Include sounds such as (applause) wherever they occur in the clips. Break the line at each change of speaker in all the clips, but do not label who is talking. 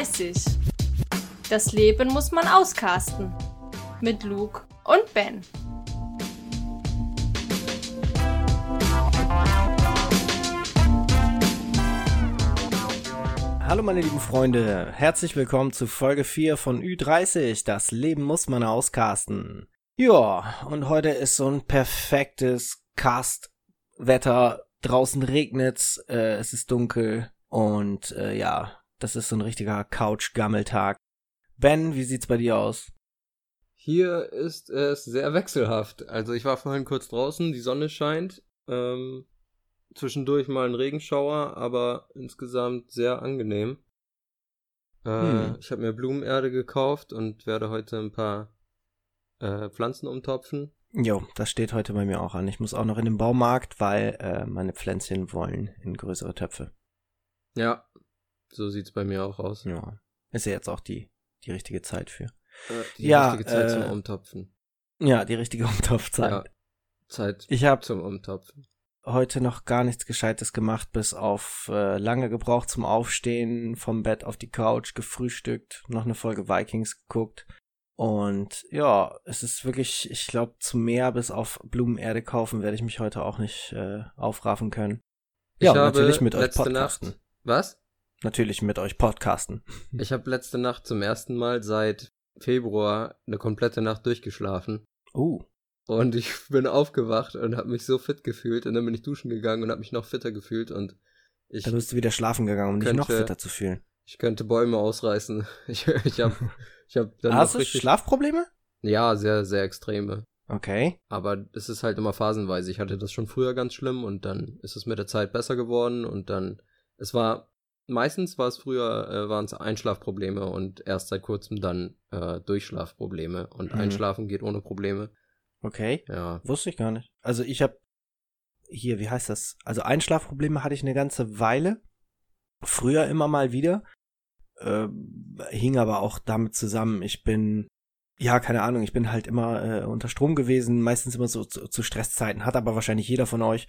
Ü30. Das Leben muss man auskasten. Mit Luke und Ben.
Hallo meine lieben Freunde, herzlich willkommen zu Folge 4 von Ü30. Das Leben muss man auskasten. Ja, und heute ist so ein perfektes Cast-Wetter. Draußen regnet's, äh, es ist dunkel und äh, ja, das ist so ein richtiger Couch-Gammeltag. Ben, wie sieht's bei dir aus?
Hier ist es sehr wechselhaft. Also ich war vorhin kurz draußen, die Sonne scheint. Ähm, zwischendurch mal ein Regenschauer, aber insgesamt sehr angenehm. Äh, hm. Ich habe mir Blumenerde gekauft und werde heute ein paar äh, Pflanzen umtopfen.
Jo, das steht heute bei mir auch an. Ich muss auch noch in den Baumarkt, weil äh, meine Pflänzchen wollen in größere Töpfe.
Ja, so sieht's bei mir auch aus.
Ja. Ist ja jetzt auch die, die richtige Zeit für.
Äh, die ja, richtige Zeit äh, zum Umtopfen.
Ja, die richtige (laughs) Umtopfzeit. Ja,
Zeit
ich hab
zum Umtopfen.
Heute noch gar nichts Gescheites gemacht, bis auf äh, lange gebraucht zum Aufstehen, vom Bett auf die Couch, gefrühstückt, noch eine Folge Vikings geguckt. Und ja, es ist wirklich, ich glaube, zu mehr bis auf Blumenerde kaufen werde ich mich heute auch nicht äh, aufraffen können.
Ich ja, natürlich mit euch podcasten. Nacht, was?
Natürlich mit euch podcasten.
Ich habe letzte Nacht zum ersten Mal seit Februar eine komplette Nacht durchgeschlafen.
Uh.
Und ich bin aufgewacht und habe mich so fit gefühlt und dann bin ich duschen gegangen und habe mich noch fitter gefühlt und ich.
Dann bist du wieder schlafen gegangen, um könnte, dich noch fitter zu fühlen.
Ich könnte Bäume ausreißen. (laughs) Ich, ich habe ich hab dann
Hast du Schlafprobleme?
Ja, sehr, sehr extreme.
Okay.
Aber es ist halt immer phasenweise. Ich hatte das schon früher ganz schlimm und dann ist es mit der Zeit besser geworden und dann, es war meistens war es früher, äh, waren es Einschlafprobleme und erst seit kurzem dann äh, Durchschlafprobleme. Und mhm. Einschlafen geht ohne Probleme.
Okay.
Ja.
Wusste ich gar nicht. Also ich habe hier, wie heißt das? Also Einschlafprobleme hatte ich eine ganze Weile. Früher immer mal wieder. Äh, hing aber auch damit zusammen. Ich bin, ja, keine Ahnung, ich bin halt immer äh, unter Strom gewesen, meistens immer so zu, zu Stresszeiten. Hat aber wahrscheinlich jeder von euch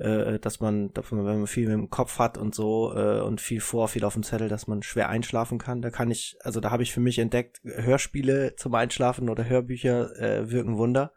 äh, dass man, dass man, wenn man viel im Kopf hat und so äh, und viel vor, viel auf dem Zettel, dass man schwer einschlafen kann. Da kann ich, also da habe ich für mich entdeckt, Hörspiele zum Einschlafen oder Hörbücher äh, wirken Wunder.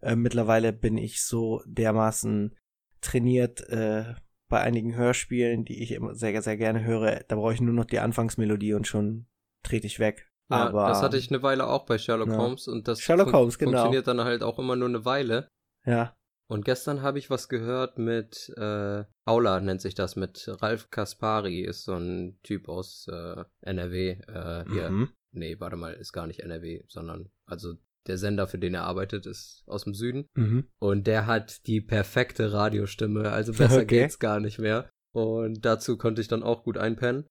Äh, mittlerweile bin ich so dermaßen trainiert äh, bei einigen Hörspielen, die ich immer sehr, sehr gerne höre. Da brauche ich nur noch die Anfangsmelodie und schon trete ich weg.
Ja,
Aber,
das hatte ich eine Weile auch bei Sherlock
ja.
Holmes und das
Sherlock Holmes, genau.
funktioniert dann halt auch immer nur eine Weile.
Ja.
Und gestern habe ich was gehört mit äh, Aula nennt sich das, mit Ralf Kaspari, ist so ein Typ aus äh, NRW. Äh, hier. Mhm. Nee, warte mal, ist gar nicht NRW, sondern also der Sender, für den er arbeitet, ist aus dem Süden.
Mhm.
Und der hat die perfekte Radiostimme, also besser (laughs) okay. geht's gar nicht mehr. Und dazu konnte ich dann auch gut einpennen.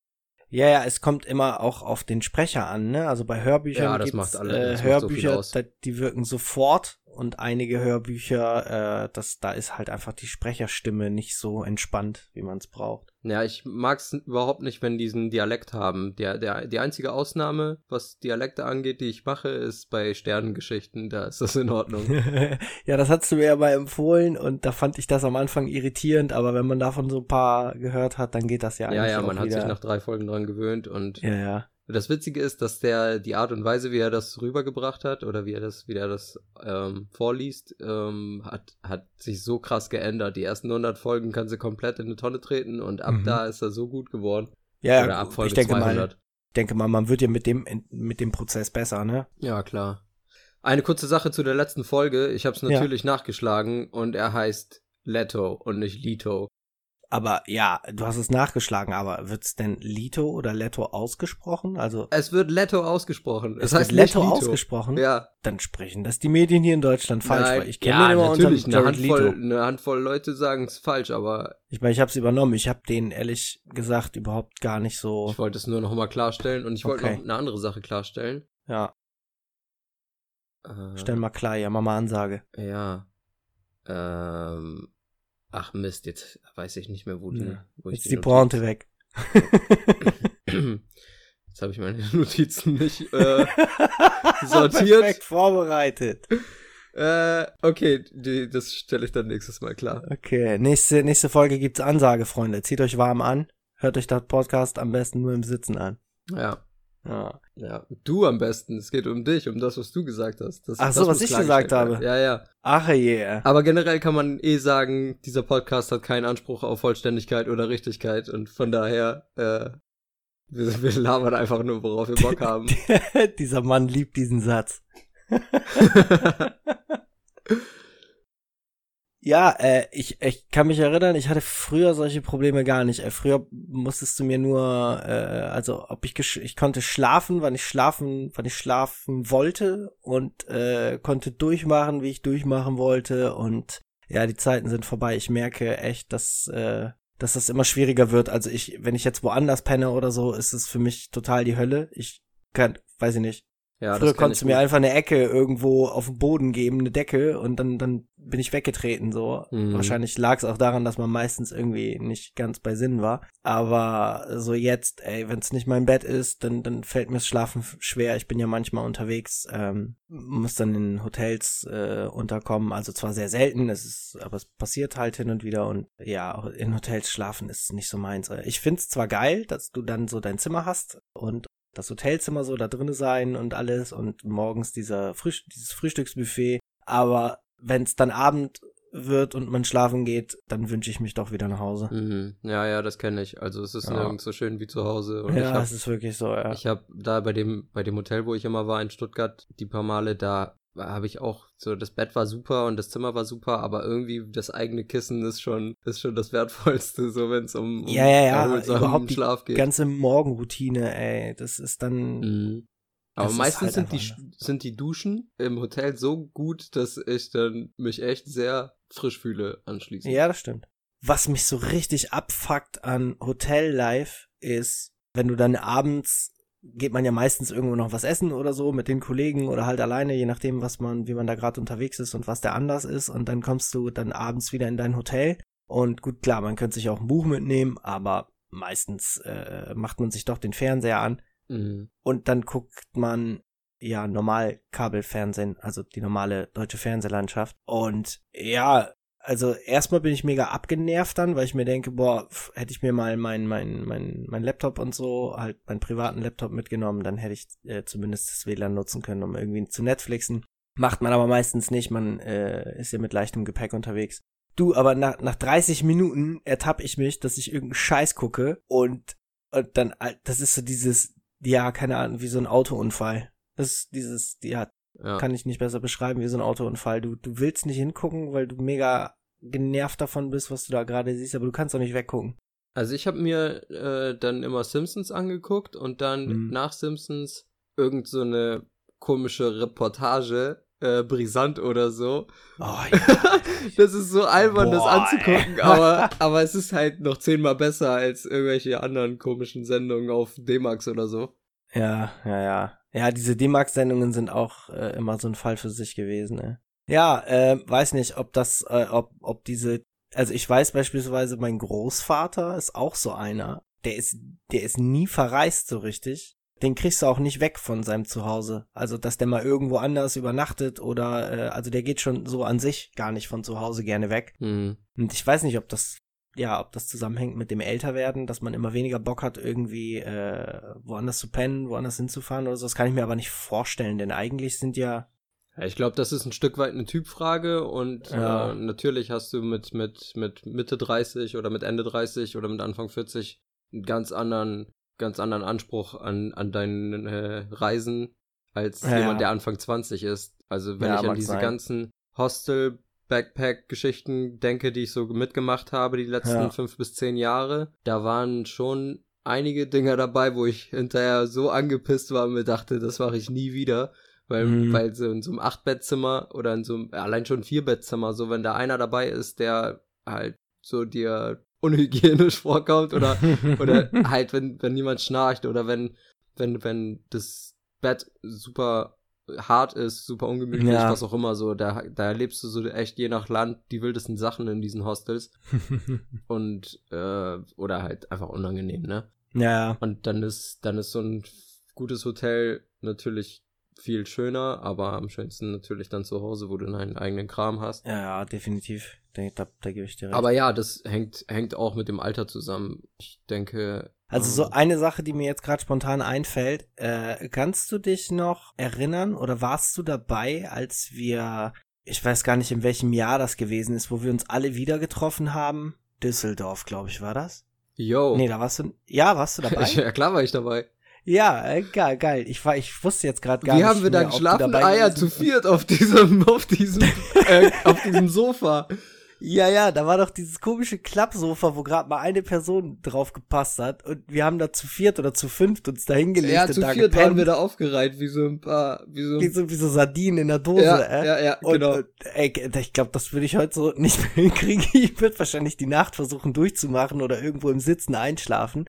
Ja, ja, es kommt immer auch auf den Sprecher an, ne? Also bei Hörbüchern ja, das macht alle, äh, Hörbücher, so die wirken sofort und einige Hörbücher, äh, das, da ist halt einfach die Sprecherstimme nicht so entspannt, wie man es braucht.
Ja, ich mag es überhaupt nicht, wenn die diesen Dialekt haben. Der, der, die einzige Ausnahme, was Dialekte angeht, die ich mache, ist bei Sternengeschichten. Da ist das in Ordnung. (laughs)
ja, das hast du mir ja mal empfohlen und da fand ich das am Anfang irritierend, aber wenn man davon so ein paar gehört hat, dann geht das ja eigentlich.
Ja, ja,
man
hat
wieder.
sich nach drei Folgen dran gewöhnt und.
Ja, ja.
Das Witzige ist, dass der die Art und Weise, wie er das rübergebracht hat oder wie er das, wie er das ähm, vorliest, ähm, hat, hat sich so krass geändert. Die ersten 100 Folgen kann sie komplett in eine Tonne treten und ab mhm. da ist er so gut geworden.
Ja, oder ab Folge ich denke 200. mal, denke mal, man wird ja mit dem mit dem Prozess besser, ne?
Ja, klar. Eine kurze Sache zu der letzten Folge. Ich habe es natürlich ja. nachgeschlagen und er heißt Leto und nicht Lito.
Aber ja, du hast es nachgeschlagen, aber wird's denn Lito oder Leto ausgesprochen? Also
es wird Leto ausgesprochen.
Es, es heißt Leto ausgesprochen.
Ja.
Dann sprechen das die Medien hier in Deutschland falsch,
Nein,
weil ich
kenne ja, immer natürlich, unter eine Handvoll, Lito. eine Handvoll Leute sagen es falsch, aber
ich meine, ich habe es übernommen. Ich habe denen ehrlich gesagt überhaupt gar nicht so.
Ich wollte es nur noch mal klarstellen und ich wollte okay. noch eine andere Sache klarstellen.
Ja. Äh, Stell mal klar, ja, Mama Ansage.
Ja. Ähm Ach Mist, jetzt weiß ich nicht mehr, wo, die,
ja.
wo
jetzt ich die, die Pointe weg. (clears throat)
jetzt habe ich meine (laughs) Notizen nicht äh, (laughs) sortiert.
Perfekt vorbereitet.
Äh, okay, die, das stelle ich dann nächstes Mal klar.
Okay, nächste, nächste Folge gibt's Ansage, Freunde. Zieht euch warm an. Hört euch das Podcast am besten nur im Sitzen an.
Ja.
Ja.
Ja, du am besten. Es geht um dich, um das, was du gesagt hast. Das,
Ach so, was ich gesagt
werden.
habe.
Ja, ja.
Ach je.
Aber generell kann man eh sagen, dieser Podcast hat keinen Anspruch auf Vollständigkeit oder Richtigkeit und von daher, äh, wir, (laughs) wir labern einfach nur, worauf wir Bock haben. (laughs)
Dieser Mann liebt diesen Satz. (laughs) Ja, äh, ich, ich kann mich erinnern, ich hatte früher solche Probleme gar nicht. Äh, früher musstest du mir nur, äh, also ob ich ich konnte schlafen, wann ich schlafen, wann ich schlafen wollte und äh, konnte durchmachen, wie ich durchmachen wollte und ja, die Zeiten sind vorbei. Ich merke echt, dass äh, dass das immer schwieriger wird. Also ich, wenn ich jetzt woanders penne oder so, ist es für mich total die Hölle. Ich kann, weiß ich nicht.
Ja,
Früher konntest du mir einfach eine Ecke irgendwo auf den Boden geben, eine Decke und dann, dann bin ich weggetreten so.
Mhm.
Wahrscheinlich lag es auch daran, dass man meistens irgendwie nicht ganz bei Sinn war. Aber so jetzt, ey, wenn es nicht mein Bett ist, dann, dann fällt mir das Schlafen schwer. Ich bin ja manchmal unterwegs, ähm, muss dann in Hotels äh, unterkommen. Also zwar sehr selten, es ist, aber es passiert halt hin und wieder und ja, in Hotels schlafen ist nicht so meins. Ich find's zwar geil, dass du dann so dein Zimmer hast und das Hotelzimmer so da drinne sein und alles und morgens dieser Frühst dieses Frühstücksbuffet. Aber wenn es dann Abend wird und man schlafen geht, dann wünsche ich mich doch wieder nach Hause.
Mhm. Ja, ja, das kenne ich. Also es ist
Ja.
nirgends so schön wie zu Hause. Und ich
ja,
hab,
es ist wirklich so, ja.
Ich habe da bei dem, bei dem Hotel, wo ich immer war in Stuttgart, die paar Male, da habe ich auch so, das Bett war super und das Zimmer war super, aber irgendwie das eigene Kissen ist schon, ist schon das Wertvollste, so wenn es um, um
Ja, ja, ja, überhaupt die
Schlaf geht.
Ganze Morgenroutine, ey, das ist dann,
Mhm. Aber meistens
halt
sind, die,
einfach,
sind die Duschen im Hotel so gut, dass ich dann mich echt sehr frisch fühle anschließend.
ja, das stimmt. Was mich so richtig abfuckt an Hotellife ist, wenn du dann abends geht man ja meistens irgendwo noch was essen oder so mit den Kollegen oder halt alleine, je nachdem, was man, wie man da gerade unterwegs ist und was der anders ist. Und dann kommst du dann abends wieder in dein Hotel. Und gut, klar, man könnte sich auch ein Buch mitnehmen, aber meistens äh, macht man sich doch den Fernseher an
Mhm.
und dann guckt man ja normal Kabelfernsehen, also die normale deutsche Fernsehlandschaft. Und ja, also erstmal bin ich mega abgenervt dann, weil ich mir denke, boah, pf, hätte ich mir mal mein, mein, mein, mein Laptop und so, halt meinen privaten Laptop mitgenommen, dann hätte ich äh, zumindest das WLAN nutzen können, um irgendwie zu Netflixen. Macht man aber meistens nicht, man äh, ist ja mit leichtem Gepäck unterwegs. Du, aber nach, nach 30 Minuten ertappe ich mich, dass ich irgendeinen Scheiß gucke und, und dann, das ist so dieses, ja, keine Ahnung, wie so ein Autounfall. Das ist dieses, ja,
Ja.
kann ich nicht besser beschreiben, wie so ein Autounfall. Du, du willst nicht hingucken, weil du mega genervt davon bist, was du da gerade siehst, aber du kannst auch nicht weggucken.
Also ich habe mir äh, dann immer Simpsons angeguckt und dann
Mhm.
nach Simpsons irgend so eine komische Reportage, äh, brisant oder so.
Oh, (laughs) ja.
das ist so albern, das
Boah,
anzugucken,
ey.
aber, aber es ist halt noch zehnmal besser als irgendwelche anderen komischen Sendungen auf D-Max oder so.
ja, ja, ja. Ja, diese D-Max-Sendungen sind auch äh, immer so ein Fall für sich gewesen, ne? Ja, äh, weiß nicht, ob das, äh, ob, ob diese, also ich weiß beispielsweise, mein Großvater ist auch so einer. Der ist, der ist nie verreist so richtig. Den kriegst du auch nicht weg von seinem Zuhause. Also, dass der mal irgendwo anders übernachtet oder, äh, also der geht schon so an sich gar nicht von zu Hause gerne weg.
Hm.
Und ich weiß nicht, ob das, ja, ob das zusammenhängt mit dem Älterwerden, dass man immer weniger Bock hat, irgendwie äh, woanders zu pennen, woanders hinzufahren oder so. Das kann ich mir aber nicht vorstellen, denn eigentlich sind Ja,
ich glaube, das ist ein Stück weit eine Typfrage und
Ja.
äh, natürlich hast du mit, mit, mit Mitte 30 oder mit Ende 30 oder mit Anfang 40 einen ganz anderen, ganz anderen Anspruch an, an deinen äh, Reisen als
Ja,
jemand, der Anfang 20 ist. Also wenn
Ja,
ich an diese
sein.
ganzen Hostel Backpack-Geschichten denke, die ich so mitgemacht habe die letzten fünf bis zehn Jahre, da waren schon einige Dinger dabei, wo ich hinterher so angepisst war und mir dachte, das mache ich nie wieder. Weil,
Mhm.
weil so in so einem Acht-Bettzimmer oder in so einem, allein schon Vier-Bettzimmer, so wenn da einer dabei ist, der halt so dir unhygienisch (laughs) vorkommt oder, (laughs) oder halt, wenn, wenn niemand schnarcht oder wenn, wenn, wenn das Bett super hart ist, super ungemütlich,
Ja.
was auch immer so, da, da erlebst du so echt je nach Land die wildesten Sachen in diesen Hostels (laughs) und, äh, oder halt einfach unangenehm, ne?
ja,
Und dann ist, dann ist so ein gutes Hotel natürlich viel schöner, aber am schönsten natürlich dann zu Hause, wo du deinen eigenen Kram hast.
ja, ja, definitiv. Da, da, da gebe ich dir recht.
Aber ja, das hängt, hängt auch mit dem Alter zusammen. Ich denke,
Also so
Mhm.
eine Sache, die mir jetzt gerade spontan einfällt, äh, kannst du dich noch erinnern oder warst du dabei, als wir, ich weiß gar nicht, in welchem Jahr das gewesen ist, wo wir uns alle wieder getroffen haben? Düsseldorf, glaube ich, war das?
Yo.
Nee, da warst du, ja, warst du dabei? (laughs)
ja, klar war ich dabei.
Ja, äh, geil, geil. Ich war, ich wusste jetzt gerade gar
Wie
nicht
haben wir da
mehr, ob du
geschlafen?
dabei
Ah ja,
gewesen
zu viert auf diesem, (laughs) auf diesem, äh, auf diesem Sofa.
Ja, ja, da war doch dieses komische Klappsofa, wo gerade mal eine Person drauf gepasst hat und wir haben da zu viert oder zu fünft uns da hingelegt
Ja,
und
zu
da
viert
gepennt,
waren wir da aufgereiht, wie so ein paar, wie so
wie so, wie so Sardinen in der Dose,
ja,
äh?
ja, ja,
Und,
genau.
und ey, ich glaube, das würde ich heute so nicht (laughs) mehr hinkriegen. Ich würde wahrscheinlich die Nacht versuchen durchzumachen oder irgendwo im Sitzen einschlafen.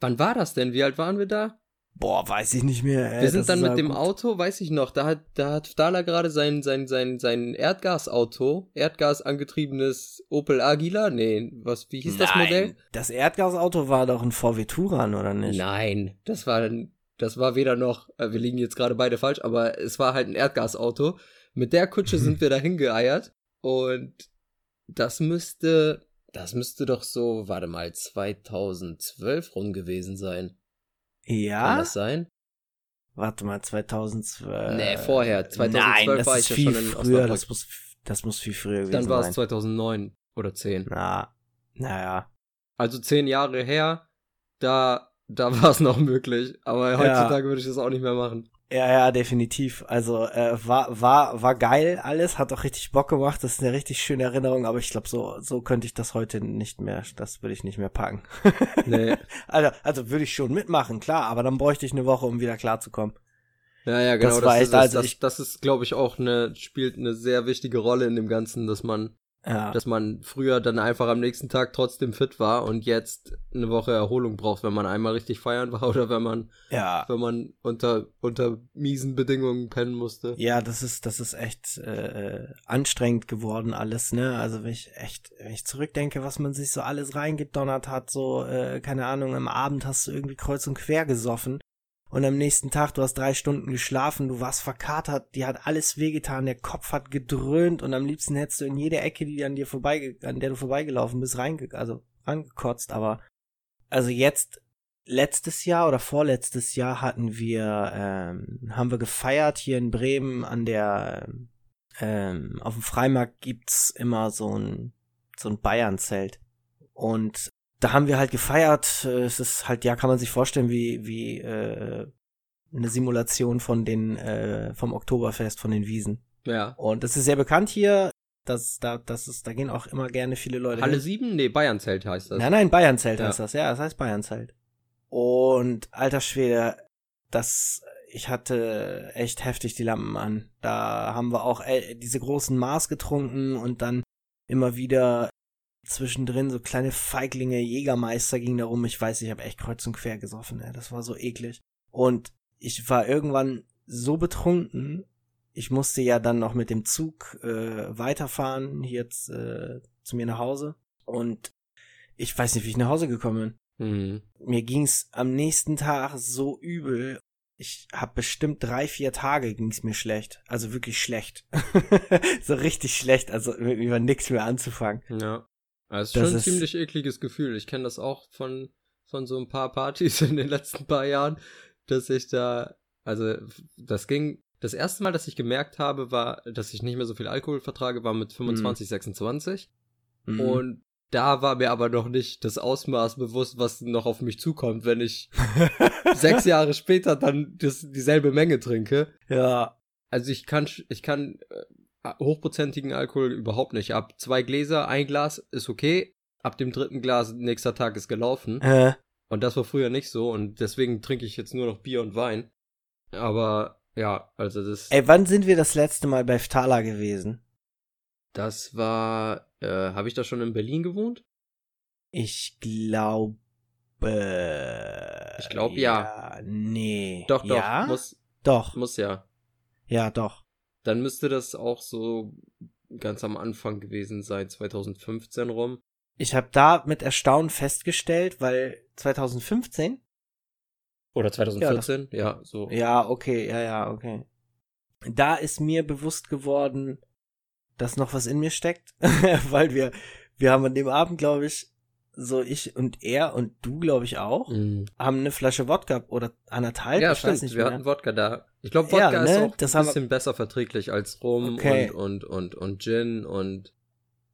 Wann war das denn? Wie alt waren wir da?
Boah, weiß ich nicht mehr. Ey,
wir sind
das
dann mit dem
gut.
Auto, weiß ich noch, da hat, da hat Stahler gerade sein, sein, sein, sein Erdgasauto, Erdgas angetriebenes Opel Agila, nee, was, wie hieß das
Nein,
Modell?
Das Erdgasauto war doch ein VW Touran, oder nicht?
Nein, das war, das war weder noch, äh, wir liegen jetzt gerade beide falsch, aber es war halt ein Erdgasauto. Mit der Kutsche (laughs) sind wir dahin geeiert und das müsste, das müsste doch so, warte mal, 2012 rum gewesen sein. Kann
Ja?
das sein?
Warte mal, 2012.
Nee, vorher. 2012
Nein, das
war
ist
ich ja
viel
schon in
früher.
Osnabrück.
Das muss, das muss viel früher gewesen
Dann war es
sein.
2009 oder 10.
Na, naja.
Also zehn Jahre her, da, da (laughs) war es noch möglich. Aber
Ja.
heutzutage würde ich das auch nicht mehr machen.
Ja, ja, definitiv. Also äh, war war war geil alles, hat auch richtig Bock gemacht. Das ist eine richtig schöne Erinnerung, aber ich glaube, so so könnte ich das heute nicht mehr. Das würde ich nicht mehr packen. (laughs)
Nee.
also also würde ich schon mitmachen, klar, aber dann bräuchte ich eine Woche, um wieder klarzukommen.
Ja, ja, genau.
Das
Das,
war echt-
das,
also
das ist, glaube ich, auch eine, spielt eine sehr wichtige Rolle in dem Ganzen, dass man,
Ja.
dass man früher dann einfach am nächsten Tag trotzdem fit war und jetzt eine Woche Erholung braucht, wenn man einmal richtig feiern war (laughs) oder wenn man,
ja.
wenn man unter, unter miesen Bedingungen pennen musste.
Ja, das ist, das ist echt äh, anstrengend geworden alles, ne? Also wenn ich echt, wenn ich zurückdenke, was man sich so alles reingedonnert hat, so, äh, keine Ahnung, am Abend hast du irgendwie kreuz und quer gesoffen und am nächsten Tag, du hast drei Stunden geschlafen, du warst verkatert, dir hat alles wehgetan, der Kopf hat gedröhnt und am liebsten hättest du in jede Ecke, die an dir vorbei, an der du vorbeigelaufen bist, reinge also rangekotzt, aber also jetzt letztes Jahr oder vorletztes Jahr hatten wir, ähm, haben wir gefeiert hier in Bremen an der, ähm, auf dem Freimarkt gibt's immer so ein, so ein Bayern-Zelt. Und da haben wir halt gefeiert. Äh, Es ist halt, ja, kann man sich vorstellen, wie, wie, äh, eine Simulation von den, äh, vom Oktoberfest, von den Wiesen.
Ja.
Und das ist sehr bekannt hier. Das, da, das ist, da gehen auch immer gerne viele Leute
Halle
hin.
7? Nee, Bayernzelt heißt das.
Nein, nein, Bayernzelt
Ja.
heißt das, ja, das heißt Bayernzelt. Und alter Schwede, das, ich hatte echt heftig die Lampen an. Da haben wir auch äh, diese großen Maß getrunken und dann immer wieder zwischendrin so kleine Feiglinge, Jägermeister ging da rum. Ich weiß, ich habe echt kreuz und quer gesoffen, ey. das war so eklig. Und ich war irgendwann so betrunken, ich musste ja dann noch mit dem Zug äh, weiterfahren, hier jetzt äh, zu mir nach Hause. Und ich weiß nicht, wie ich nach Hause gekommen bin.
Mhm.
Mir ging's am nächsten Tag so übel. Ich hab bestimmt drei, vier Tage ging's mir schlecht. Also wirklich schlecht. (laughs) so richtig schlecht. Also mit mir war nix mehr anzufangen.
Ja. Das ist
Das
schon ein ziemlich ekliges Gefühl. Ich kenne das auch von, von so ein paar Partys (laughs) in den letzten paar Jahren, dass ich da, also das ging, das erste Mal, dass ich gemerkt habe, war, dass ich nicht mehr so viel Alkohol vertrage, war mit 25, 26.
Mhm.
Und da war mir aber noch nicht das Ausmaß bewusst, was noch auf mich zukommt, wenn ich (laughs) sechs Jahre später dann das, dieselbe Menge trinke.
ja.
Also ich kann, ich kann äh, hochprozentigen Alkohol überhaupt nicht. Ab zwei Gläser, ein Glas ist okay. Ab dem dritten Glas, nächster Tag ist gelaufen.
Äh,
Und das war früher nicht so. Und deswegen trinke ich jetzt nur noch Bier und Wein. Aber ja, also das,
ey, wann sind wir das letzte Mal bei Ftala gewesen?
das war, äh, habe ich da schon in Berlin gewohnt?
Ich glaube.
Ich glaub, ja.
Nee.
Doch, doch,
ja?
muss,
Doch.
muss ja.
Ja, doch.
Dann müsste das auch so ganz am Anfang gewesen sein, 2015 rum.
Ich habe da mit Erstaunen festgestellt, weil 2015
Oder 2014, ja, so.
Ja, okay, ja, ja, okay. Da ist mir bewusst geworden, dass noch was in mir steckt, (laughs) weil wir, wir haben an dem Abend, glaube ich, so ich und er und du, glaube ich, auch,
Mhm.
haben eine Flasche Wodka oder anderthalb,
Ja,
ich
stimmt.
weiß nicht
wir
mehr.
hatten Wodka da. Ich glaube,
Ja,
Wodka
ne,
ist auch
das
ein bisschen besser verträglich als Rum
Okay.
und, und, und, und Gin und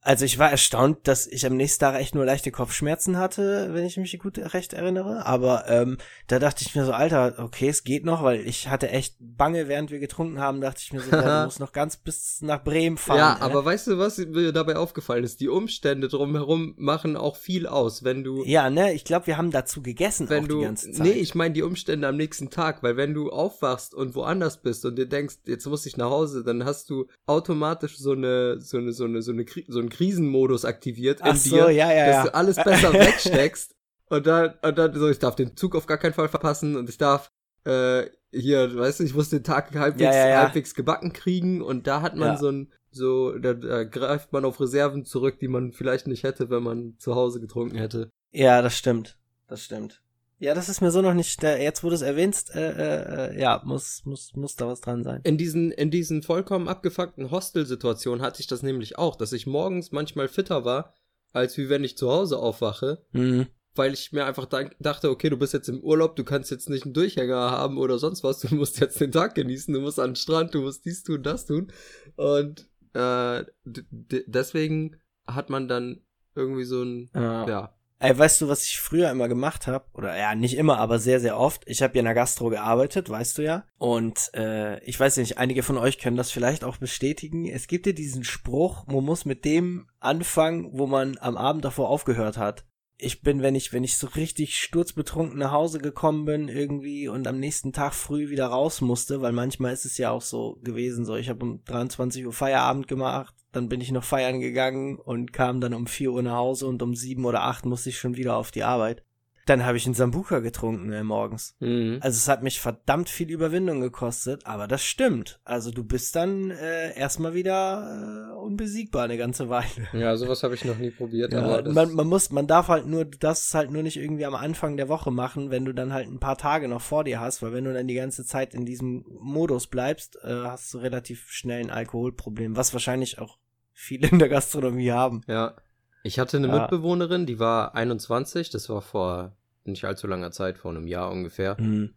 Also ich war erstaunt, dass ich am nächsten Tag echt nur leichte Kopfschmerzen hatte, wenn ich mich gut recht erinnere. Aber ähm, da dachte ich mir so, Alter, okay, es geht noch, weil ich hatte echt Bange, während wir getrunken haben, dachte ich mir so, du (laughs) musst noch ganz bis nach Bremen fahren.
ja,
ey.
aber weißt du, was mir dabei aufgefallen ist? Die Umstände drumherum machen auch viel aus, wenn du
Ja, ne, ich glaube, wir haben dazu gegessen
wenn
auch
du
die ganze Zeit.
nee, ich meine die Umstände am nächsten Tag, weil wenn du aufwachst und woanders bist und dir denkst, jetzt muss ich nach Hause, dann hast du automatisch so eine so eine so eine so eine Kri so einen Krisenmodus aktiviert in
Ach so,
dir,
ja, ja,
dass du alles besser (laughs) wegsteckst und dann und dann so ich darf den Zug auf gar keinen Fall verpassen und ich darf äh, hier, weißt du, ich muss den Tag halbwegs, halbwegs gebacken kriegen und da hat man so ein so da, da greift man auf Reserven zurück, die man vielleicht nicht hätte, wenn man zu Hause getrunken hätte.
Ja, das stimmt. Das stimmt. Ja, das ist mir so noch nicht, jetzt wo du es erwähnst, äh, äh, äh, ja, muss, muss, muss da was dran sein.
In diesen, in diesen vollkommen abgefuckten Hostel-Situationen hatte ich das nämlich auch, dass ich morgens manchmal fitter war, als wie wenn ich zu Hause aufwache,
Mhm.
weil ich mir einfach dachte, okay, du bist jetzt im Urlaub, du kannst jetzt nicht einen Durchhänger haben oder sonst was, du musst jetzt den Tag genießen, du musst an den Strand, du musst dies tun, das tun. Und äh, deswegen hat man dann irgendwie so ein,
Ja.
ja,
Ey, weißt du, was ich früher immer gemacht habe? Oder ja, nicht immer, aber sehr, sehr oft. Ich habe ja in der Gastro gearbeitet, weißt du ja. Und äh, ich weiß nicht, einige von euch können das vielleicht auch bestätigen. Es gibt ja diesen Spruch, man muss mit dem anfangen, wo man am Abend davor aufgehört hat. Ich bin, wenn ich, wenn ich so richtig sturzbetrunken nach Hause gekommen bin irgendwie und am nächsten Tag früh wieder raus musste, weil manchmal ist es ja auch so gewesen, so ich habe um 23 Uhr Feierabend gemacht, dann bin ich noch feiern gegangen und kam dann um 4 Uhr nach Hause und um 7 oder 8 musste ich schon wieder auf die Arbeit. Dann habe ich einen Sambuka getrunken äh, morgens.
mhm.
Also es hat mich verdammt viel Überwindung gekostet, aber das stimmt. Also du bist dann äh, erstmal wieder äh, unbesiegbar eine ganze Weile.
ja, sowas habe ich noch nie probiert,
Ja,
das,
man, man muss, man darf halt nur, du darfst es halt nur nicht irgendwie am Anfang der Woche machen, wenn du dann halt ein paar Tage noch vor dir hast, weil wenn du dann die ganze Zeit in diesem Modus bleibst, äh, hast du relativ schnell ein Alkoholproblem, was wahrscheinlich auch viele in der Gastronomie haben.
Ja. Ich hatte eine
Ja.
Mitbewohnerin, die war 21, das war vor nicht allzu langer Zeit, vor einem Jahr ungefähr.
Mhm.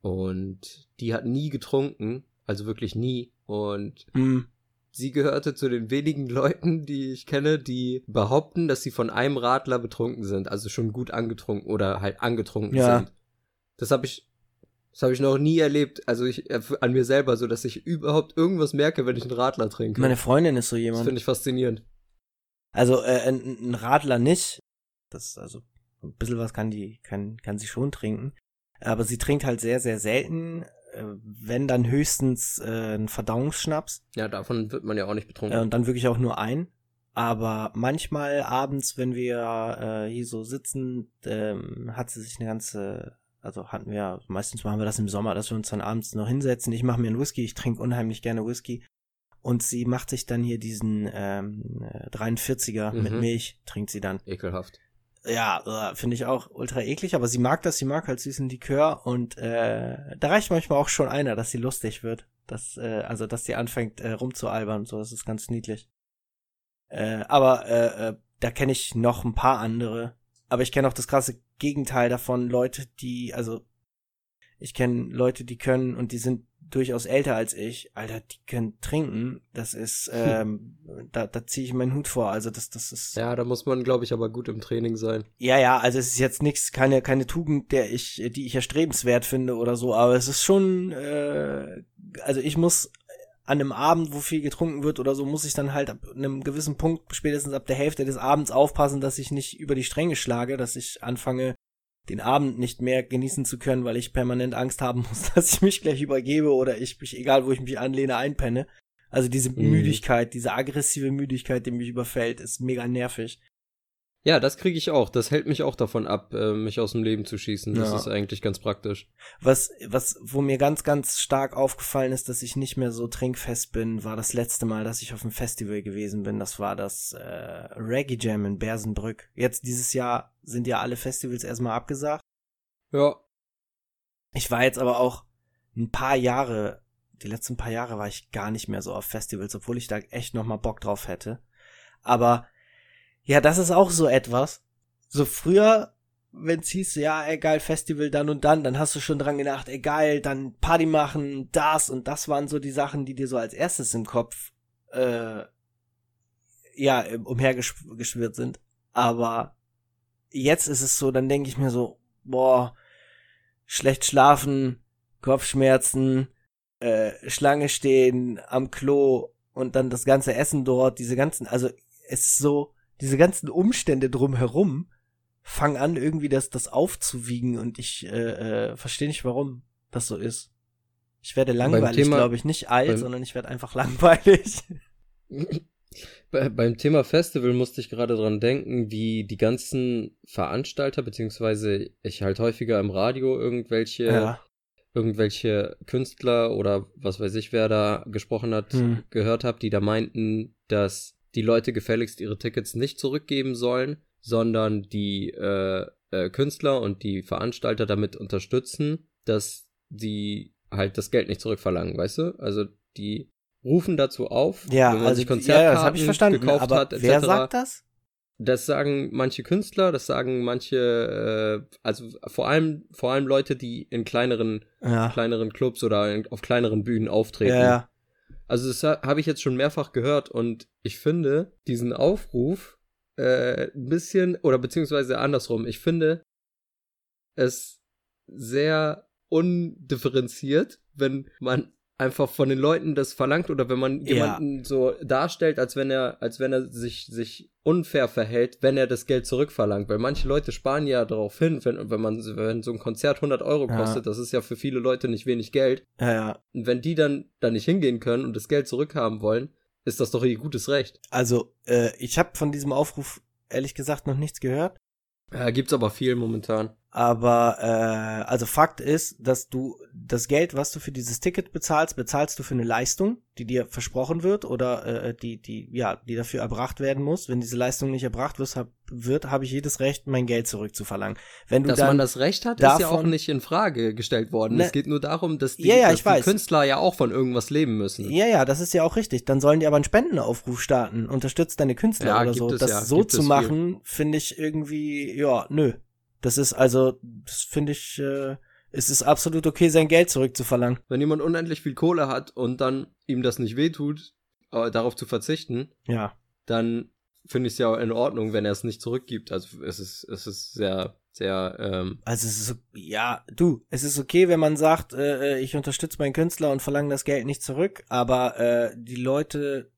Und die hat nie getrunken, also wirklich nie. Und
Mhm.
sie gehörte zu den wenigen Leuten, die ich kenne, die behaupten, dass sie von einem Radler betrunken sind, also schon gut angetrunken oder halt angetrunken
Ja.
sind. Das habe ich, das habe ich noch nie erlebt. Also ich äh, an mir selber, so dass ich überhaupt irgendwas merke, wenn ich einen Radler trinke.
Meine Freundin ist so
das
jemand.
finde ich faszinierend.
Also äh, ein, Radler nicht. Das also ein bisschen was kann die kann kann sie schon trinken, aber sie trinkt halt sehr sehr selten, äh, wenn dann höchstens äh, ein Verdauungsschnaps
Ja, davon wird man ja auch nicht betrunken.
äh, und dann wirklich auch nur ein. Aber manchmal abends, wenn wir äh, hier so sitzen, ähm, hat sie sich eine ganze, also hatten wir, meistens machen wir das im Sommer, dass wir uns dann abends noch hinsetzen. Ich mache mir einen Whisky, ich trinke unheimlich gerne Whisky. Und sie macht sich dann hier diesen ähm, äh, 43er mit
Mhm.
Milch, trinkt sie dann.
Ekelhaft.
Ja, äh, finde ich auch ultra eklig, aber sie mag das, sie mag halt süßen Likör und äh, da reicht manchmal auch schon einer, dass sie lustig wird. Dass, äh, also dass sie anfängt äh, rumzualbern, so, das ist ganz niedlich. Äh, aber äh, äh, da kenne ich noch ein paar andere. Aber ich kenne auch das krasse Gegenteil davon, Leute, die, also ich kenne Leute, die können und die sind durchaus älter als ich, Alter, die können trinken. Das ist, ähm, da, da ziehe ich meinen Hut vor. Also das, das ist.
Ja, da muss man, glaube ich, aber gut im Training sein.
Ja, ja, also es ist jetzt nichts, keine, keine Tugend, der ich, die ich erstrebenswert finde oder so, aber es ist schon, äh, also ich muss an einem Abend, wo viel getrunken wird oder so, muss ich dann halt ab einem gewissen Punkt, spätestens ab der Hälfte des Abends aufpassen, dass ich nicht über die Stränge schlage, dass ich anfange, den Abend nicht mehr genießen zu können, weil ich permanent Angst haben (laughs) muss, dass ich mich gleich übergebe oder ich mich, egal wo ich mich anlehne, einpenne. Also diese
Mhm.
Müdigkeit, diese aggressive Müdigkeit, die mich überfällt, ist mega nervig.
Ja, das kriege ich auch. Das hält mich auch davon ab, äh, mich aus dem Leben zu schießen. Das
Ja.
ist eigentlich ganz praktisch.
Was, was, wo mir ganz, ganz stark aufgefallen ist, dass ich nicht mehr so trinkfest bin, war das letzte Mal, dass ich auf einem Festival gewesen bin. Das war das äh, Reggae Jam in Bersenbrück. Jetzt dieses Jahr sind ja alle Festivals erstmal abgesagt.
Ja.
Ich war jetzt aber auch ein paar Jahre, die letzten paar Jahre war ich gar nicht mehr so auf Festivals, obwohl ich da echt nochmal Bock drauf hätte. Aber ja, das ist auch so etwas. So früher, wenn's hieß, ja, ey, geil, Festival dann und dann, dann hast du schon dran gedacht, ey, geil, dann Party machen, das und das waren so die Sachen, die dir so als erstes im Kopf, äh, ja, umhergeschwirrt sind. Aber jetzt ist es so, dann denke ich mir so, boah, schlecht schlafen, Kopfschmerzen, äh, Schlange stehen am Klo und dann das ganze Essen dort, diese ganzen, also es ist so, diese ganzen Umstände drumherum fangen an, irgendwie das, das aufzuwiegen und ich äh, äh, verstehe nicht, warum das so ist. Ich werde langweilig, glaube ich, nicht alt, sondern ich werde einfach (laughs) langweilig. (laughs)
Bei, beim Thema Festival musste ich gerade dran denken, wie die ganzen Veranstalter, beziehungsweise ich halt häufiger im Radio irgendwelche, ja. irgendwelche Künstler oder was weiß ich, wer da gesprochen hat, hm. gehört habe, die da meinten, dass die Leute gefälligst ihre Tickets nicht zurückgeben sollen, sondern die äh, äh, Künstler und die Veranstalter damit unterstützen, dass sie halt das Geld nicht zurückverlangen, weißt du? Also die rufen dazu auf,
ja, wenn man also, sich Konzertkarten ja, das hab ich verstanden, gekauft aber hat, etc. Wer sagt das?
Das sagen manche Künstler, das sagen manche, äh, also vor allem vor allem Leute, die in kleineren ja. kleineren Clubs oder in, auf kleineren Bühnen auftreten. Ja, Also das habe ich jetzt schon mehrfach gehört und ich finde diesen Aufruf äh, ein bisschen oder beziehungsweise andersrum. Ich finde es sehr undifferenziert, wenn man einfach von den Leuten das verlangt oder wenn man ja. jemanden so darstellt, als wenn er, als wenn er sich, sich unfair verhält, wenn er das Geld zurückverlangt. Weil manche Leute sparen ja darauf hin, wenn, wenn man, wenn so ein Konzert 100 Euro kostet, ja. das ist ja für viele Leute nicht wenig Geld.
Ja, ja.
Und wenn die dann, dann nicht hingehen können und das Geld zurückhaben wollen, ist das doch ihr gutes Recht.
Also, äh, ich habe von diesem Aufruf ehrlich gesagt noch nichts gehört.
Ja, gibt's aber viel momentan.
Aber äh, also Fakt ist, dass du das Geld, was du für dieses Ticket bezahlst, bezahlst du für eine Leistung, die dir versprochen wird oder äh, die die ja die dafür erbracht werden muss. Wenn diese Leistung nicht erbracht wird, habe wird, habe ich jedes Recht, mein Geld zurückzuverlangen. Wenn du
dass
dann
man das Recht hat, davon, ist ja auch nicht in Frage gestellt worden. Ne, es geht nur darum, dass die, ja, ja, dass die Künstler ja auch von irgendwas leben müssen.
Ja, ja, das ist ja auch richtig. Dann sollen die aber einen Spendenaufruf starten. Unterstützt deine Künstler ja, oder so. Das ja, so zu machen, finde ich irgendwie, ja, nö. Das ist also, das finde ich, äh, es ist absolut okay, sein Geld zurückzuverlangen.
Wenn jemand unendlich viel Kohle hat und dann ihm das nicht wehtut, äh, darauf zu verzichten,
ja.
dann finde ich es ja in Ordnung, wenn er es nicht zurückgibt. Also es ist, es ist sehr, sehr. Ähm
also es ist ja, du, es ist okay, wenn man sagt, äh, äh ich unterstütze meinen Künstler und verlange das Geld nicht zurück, aber äh, die Leute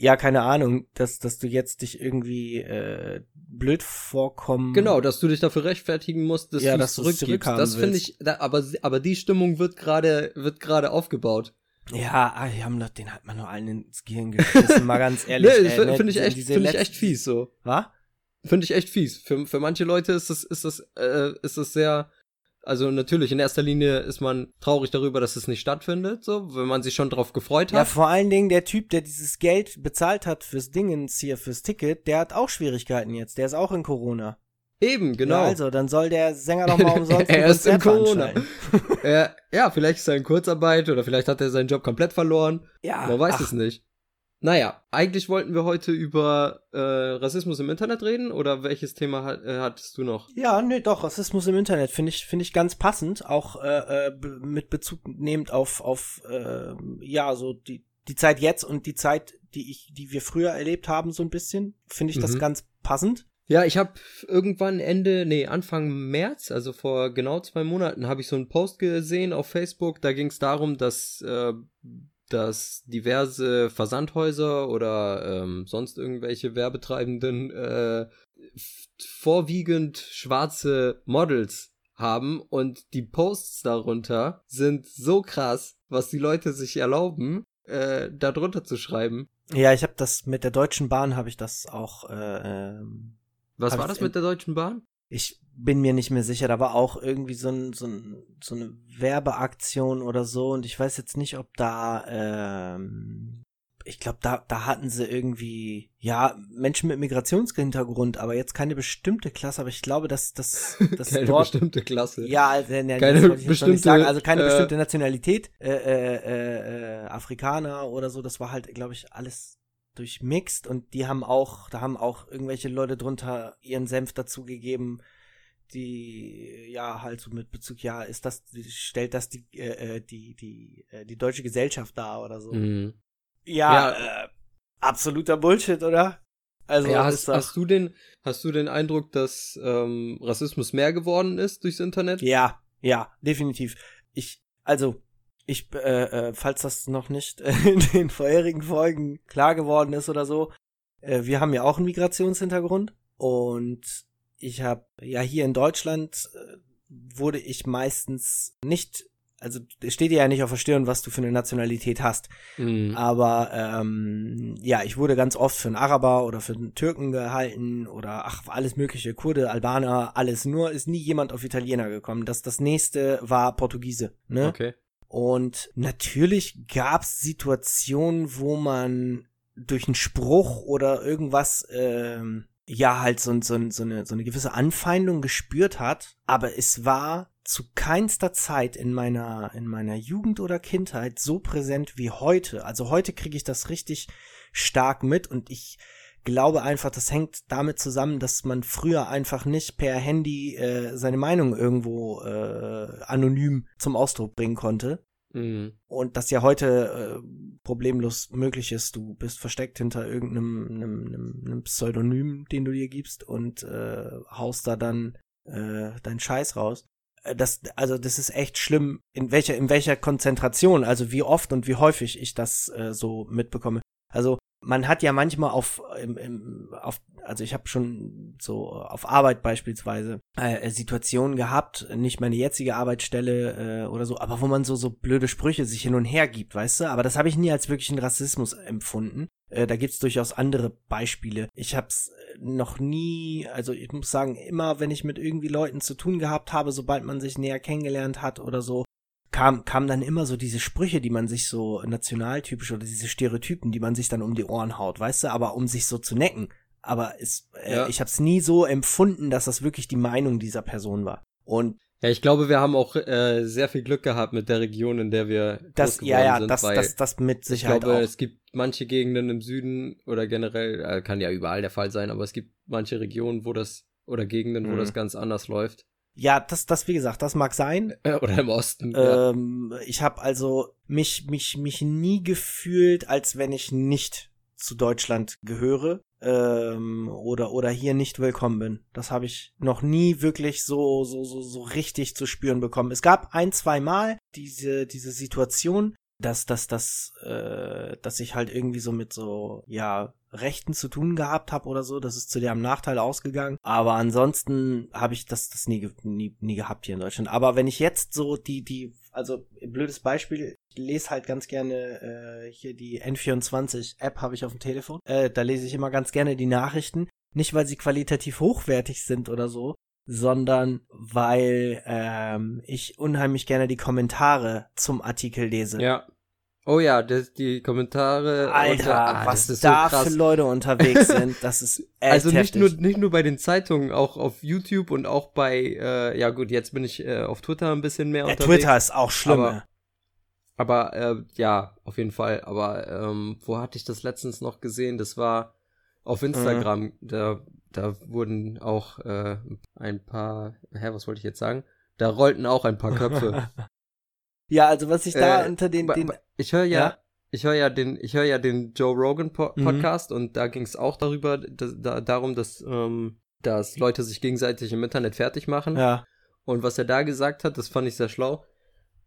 ja, keine Ahnung, dass, dass du jetzt dich irgendwie äh, blöd vorkommen.
Genau, dass du dich dafür rechtfertigen musst, dass ja, du es zurückgibst. Das finde ich, da, aber, aber die Stimmung wird gerade wird gerade aufgebaut.
Ja, ah, die haben doch, den hat man nur allen ins Gehirn geschissen, mal ganz (laughs) ehrlich.
nee, äh, finde ich echt, finde ich echt fies so.
Was?
Finde ich echt fies. Für, für manche Leute ist das, ist das, äh, ist das sehr, also natürlich, in erster Linie ist man traurig darüber, dass es nicht stattfindet, so, wenn man sich schon drauf gefreut hat.
Ja, vor allen Dingen der Typ, der dieses Geld bezahlt hat fürs Dingens hier, fürs Ticket, der hat auch Schwierigkeiten jetzt. Der ist auch in Corona.
Eben, genau. Ja,
also, dann soll der Sänger doch mal (laughs) umsonst
Er ist in Corona. ja, (laughs) ja, vielleicht ist er in Kurzarbeit oder vielleicht hat er seinen Job komplett verloren. Ja. Man weiß ach. es nicht. Naja, eigentlich wollten wir heute über äh, Rassismus im Internet reden oder welches Thema hat, äh, hattest du noch?
Ja, nee, doch, Rassismus im Internet finde ich, finde ich ganz passend, auch äh, äh, mit Bezug nehmend auf, auf äh, ja, so die, die Zeit jetzt und die Zeit, die ich, die wir früher erlebt haben, so ein bisschen, finde ich mhm. das ganz passend.
Ja, ich habe irgendwann Ende, nee, Anfang März, also vor genau zwei Monaten, habe ich so einen Post gesehen auf Facebook. Da ging es darum, dass äh, dass diverse Versandhäuser oder ähm, sonst irgendwelche Werbetreibenden äh, vorwiegend schwarze Models haben und die Posts darunter sind so krass, was die Leute sich erlauben, äh, darunter zu schreiben.
Ja, ich habe das mit der Deutschen Bahn habe ich das auch. Äh, ähm,
was war das mit der Deutschen Bahn?
Ich bin mir nicht mehr sicher, da war auch irgendwie so, ein, so, ein, so eine Werbeaktion oder so. Und ich weiß jetzt nicht, ob da, ähm, ich glaube, da, da hatten sie irgendwie, ja, Menschen mit Migrationshintergrund, aber jetzt keine bestimmte Klasse, aber ich glaube, dass (laughs) das
dass keine dort, bestimmte Klasse.
Ja, also, ne, keine bestimmte, sagen, also keine äh, bestimmte Nationalität, äh, äh, äh, äh, Afrikaner oder so, das war halt, glaube ich, alles durchmixt und die haben auch, da haben auch irgendwelche Leute drunter ihren Senf dazugegeben, die ja halt so mit Bezug, ja, ist das, stellt das die, äh, äh, die, die, äh, die deutsche Gesellschaft dar oder so.
Mhm.
Ja, ja. Äh, absoluter Bullshit, oder?
Also ja, hast, hast, du den, hast du den Eindruck, dass ähm, Rassismus mehr geworden ist durchs Internet?
Ja, ja, definitiv. Ich, also, ich, äh, äh, falls das noch nicht (laughs) in den vorherigen Folgen klar geworden ist oder so, äh, wir haben ja auch einen Migrationshintergrund und ich habe ja hier in Deutschland äh, wurde ich meistens nicht also steht dir ja nicht auf der Stirn, was du für eine Nationalität hast. Mhm. Aber ähm, ja, ich wurde ganz oft für einen Araber oder für einen Türken gehalten oder ach, alles mögliche, Kurde, Albaner, alles. Nur ist nie jemand auf Italiener gekommen. Das, das nächste war Portugiese. Ne?
Okay.
Und natürlich gab's Situationen, wo man durch einen Spruch oder irgendwas ähm, ja halt so, so, so, eine, so eine gewisse Anfeindung gespürt hat, aber es war zu keinster Zeit in meiner, in meiner Jugend oder Kindheit so präsent wie heute. Also heute kriege ich das richtig stark mit und ich glaube einfach, das hängt damit zusammen, dass man früher einfach nicht per Handy äh, seine Meinung irgendwo äh, anonym zum Ausdruck bringen konnte. Mhm. Und das ja heute äh, problemlos möglich ist. Du bist versteckt hinter irgendeinem einem, einem, einem Pseudonym, den du dir gibst und äh, haust da dann äh, deinen Scheiß raus. Äh, das, also das ist echt schlimm, in welcher, in welcher Konzentration, also wie oft und wie häufig ich das äh, so mitbekomme. Also man hat ja manchmal auf, im, im, auf also ich habe schon so auf Arbeit beispielsweise äh, Situationen gehabt, nicht meine jetzige Arbeitsstelle äh, oder so, aber wo man so so blöde Sprüche sich hin und her gibt, weißt du? Aber das habe ich nie als wirklichen Rassismus empfunden. Äh, da gibt's durchaus andere Beispiele. Ich habe es äh, noch nie, also ich muss sagen, immer wenn ich mit irgendwie Leuten zu tun gehabt habe, sobald man sich näher kennengelernt hat oder so, kam, kam dann immer so diese Sprüche, die man sich so nationaltypisch oder diese Stereotypen, die man sich dann um die Ohren haut, weißt du, aber um sich so zu necken aber es, äh, ja. ich habe es nie so empfunden, dass das wirklich die Meinung dieser Person war. Und
ja, ich glaube, wir haben auch äh, sehr viel Glück gehabt mit der Region, in der wir
das, ja, ja, sind, das, das, das mit Sicherheit
Ich glaube,
auch.
es gibt manche Gegenden im Süden oder generell, äh, kann ja überall der Fall sein, aber es gibt manche Regionen, wo das oder Gegenden, mhm. wo das ganz anders läuft.
Ja, das, das wie gesagt, das mag sein.
Oder im Osten.
Ähm, ja. Ich habe also mich, mich, mich nie gefühlt, als wenn ich nicht zu Deutschland gehöre ähm, oder oder hier nicht willkommen bin. Das habe ich noch nie wirklich so so so so richtig zu spüren bekommen. Es gab ein zwei Mal diese diese Situation, dass dass dass äh, dass ich halt irgendwie so mit so ja Rechten zu tun gehabt habe oder so. Das ist zu deren Nachteil ausgegangen. Aber ansonsten habe ich das das nie, nie nie gehabt hier in Deutschland. Aber wenn ich jetzt so die die also blödes Beispiel, ich lese halt ganz gerne äh, hier die N24-App habe ich auf dem Telefon. Äh, da lese ich immer ganz gerne die Nachrichten. Nicht, weil sie qualitativ hochwertig sind oder so, sondern weil ähm, ich unheimlich gerne die Kommentare zum Artikel lese.
Ja. Oh ja, das, die Kommentare.
Alter, unter, ah, was da so für Leute unterwegs (laughs) sind, das ist echt
Also nicht nur, nicht nur bei den Zeitungen, auch auf YouTube und auch bei, äh, ja gut, jetzt bin ich äh, auf Twitter ein bisschen mehr
ja, unterwegs. Twitter ist auch schlimm.
Aber, aber äh, ja, auf jeden Fall. Aber ähm, wo hatte ich das letztens noch gesehen? Das war auf Instagram. Mhm. Da, da wurden auch äh, ein paar, hä, was wollte ich jetzt sagen? Da rollten auch ein paar Köpfe. (laughs)
Ja, also was ich da äh, unter den, den
ich höre ja, ja, ich höre ja den, ich höre ja den Joe Rogan po mhm. Podcast und da ging es auch darüber, dass, da, darum, dass, ähm, dass Leute sich gegenseitig im Internet fertig machen.
Ja.
Und was er da gesagt hat, das fand ich sehr schlau.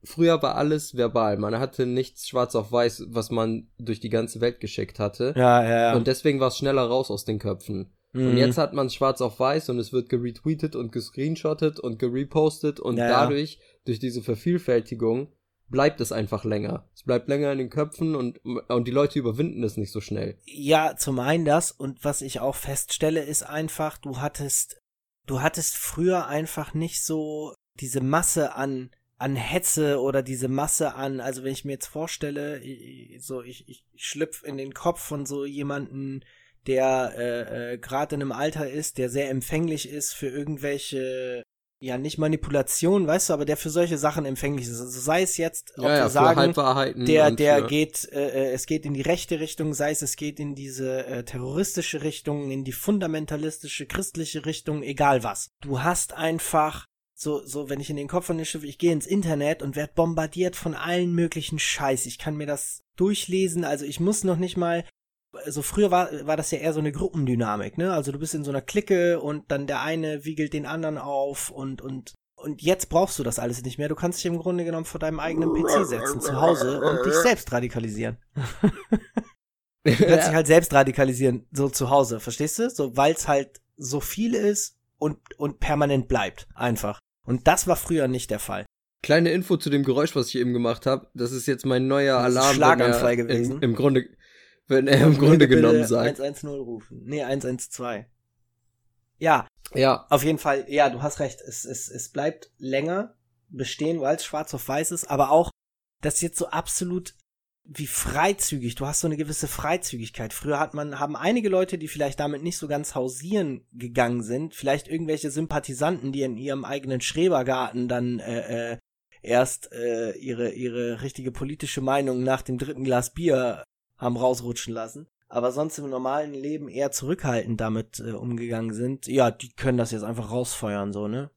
Früher war alles verbal. Man hatte nichts schwarz auf weiß, was man durch die ganze Welt geschickt hatte.
Ja, ja, ja.
Und deswegen war es schneller raus aus den Köpfen. Mhm. Und jetzt hat man es schwarz auf weiß und es wird geretweetet und gescreenshottet und gerepostet und ja, dadurch ja durch diese Vervielfältigung bleibt es einfach länger. Es bleibt länger in den Köpfen und, und die Leute überwinden es nicht so schnell.
Ja, zum einen das und was ich auch feststelle ist einfach, du hattest, du hattest früher einfach nicht so diese Masse an an Hetze oder diese Masse an, also wenn ich mir jetzt vorstelle, so ich, ich schlüpf in den Kopf von so jemanden, der äh, äh, gerade in einem Alter ist, der sehr empfänglich ist für irgendwelche ja nicht Manipulation, weißt du, aber der für solche Sachen empfänglich ist. Also sei es jetzt, ob
ja, ja,
wir sagen, der, der geht, äh, es geht in die rechte Richtung, sei es, es geht in diese äh, terroristische Richtung, in die fundamentalistische, christliche Richtung, egal was. Du hast einfach so, so, wenn ich in den Kopf von den Schiff, ich gehe ins Internet und werde bombardiert von allen möglichen Scheiß. Ich kann mir das durchlesen, also ich muss noch nicht mal also früher war, war das ja eher so eine Gruppendynamik, ne? Also du bist in so einer Clique und dann der eine wiegelt den anderen auf und, und, und jetzt brauchst du das alles nicht mehr. Du kannst dich im Grunde genommen vor deinem eigenen PC setzen zu Hause und dich selbst radikalisieren. (laughs) du kannst dich halt selbst radikalisieren, so zu Hause, verstehst du? So, weil es halt so viel ist und, und permanent bleibt. Einfach. Und das war früher nicht der Fall.
Kleine Info zu dem Geräusch, was ich eben gemacht habe. Das ist jetzt mein neuer
Das ist
Alarm.
Schlaganfall gewesen.
Im, Im Grunde, wenn er im Grunde genommen sagt.
110 rufen. Nee, 112. Ja,
Ja,
Auf jeden Fall, ja, du hast recht. Es, es, es bleibt länger bestehen, weil es schwarz auf weiß ist, aber auch, das ist jetzt so absolut wie freizügig. Du hast so eine gewisse Freizügigkeit. Früher hat man, haben einige Leute, die vielleicht damit nicht so ganz hausieren gegangen sind, vielleicht irgendwelche Sympathisanten, die in ihrem eigenen Schrebergarten dann äh, äh, erst äh, ihre, ihre richtige politische Meinung nach dem dritten Glas Bier haben rausrutschen lassen aber sonst im normalen Leben eher zurückhaltend damit äh, umgegangen sind, ja, die können das jetzt einfach rausfeuern, so, ne?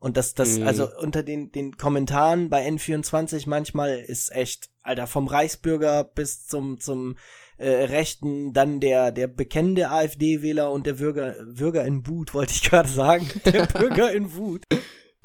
Und das, das,
Mhm.
also unter den, den Kommentaren bei N24 manchmal ist echt, Alter, vom Reichsbürger bis zum, zum äh, Rechten, dann der, der bekennende AfD-Wähler und der Bürger, Bürger in Wut, wollte ich (laughs) gerade sagen. Der (laughs) Bürger in Wut.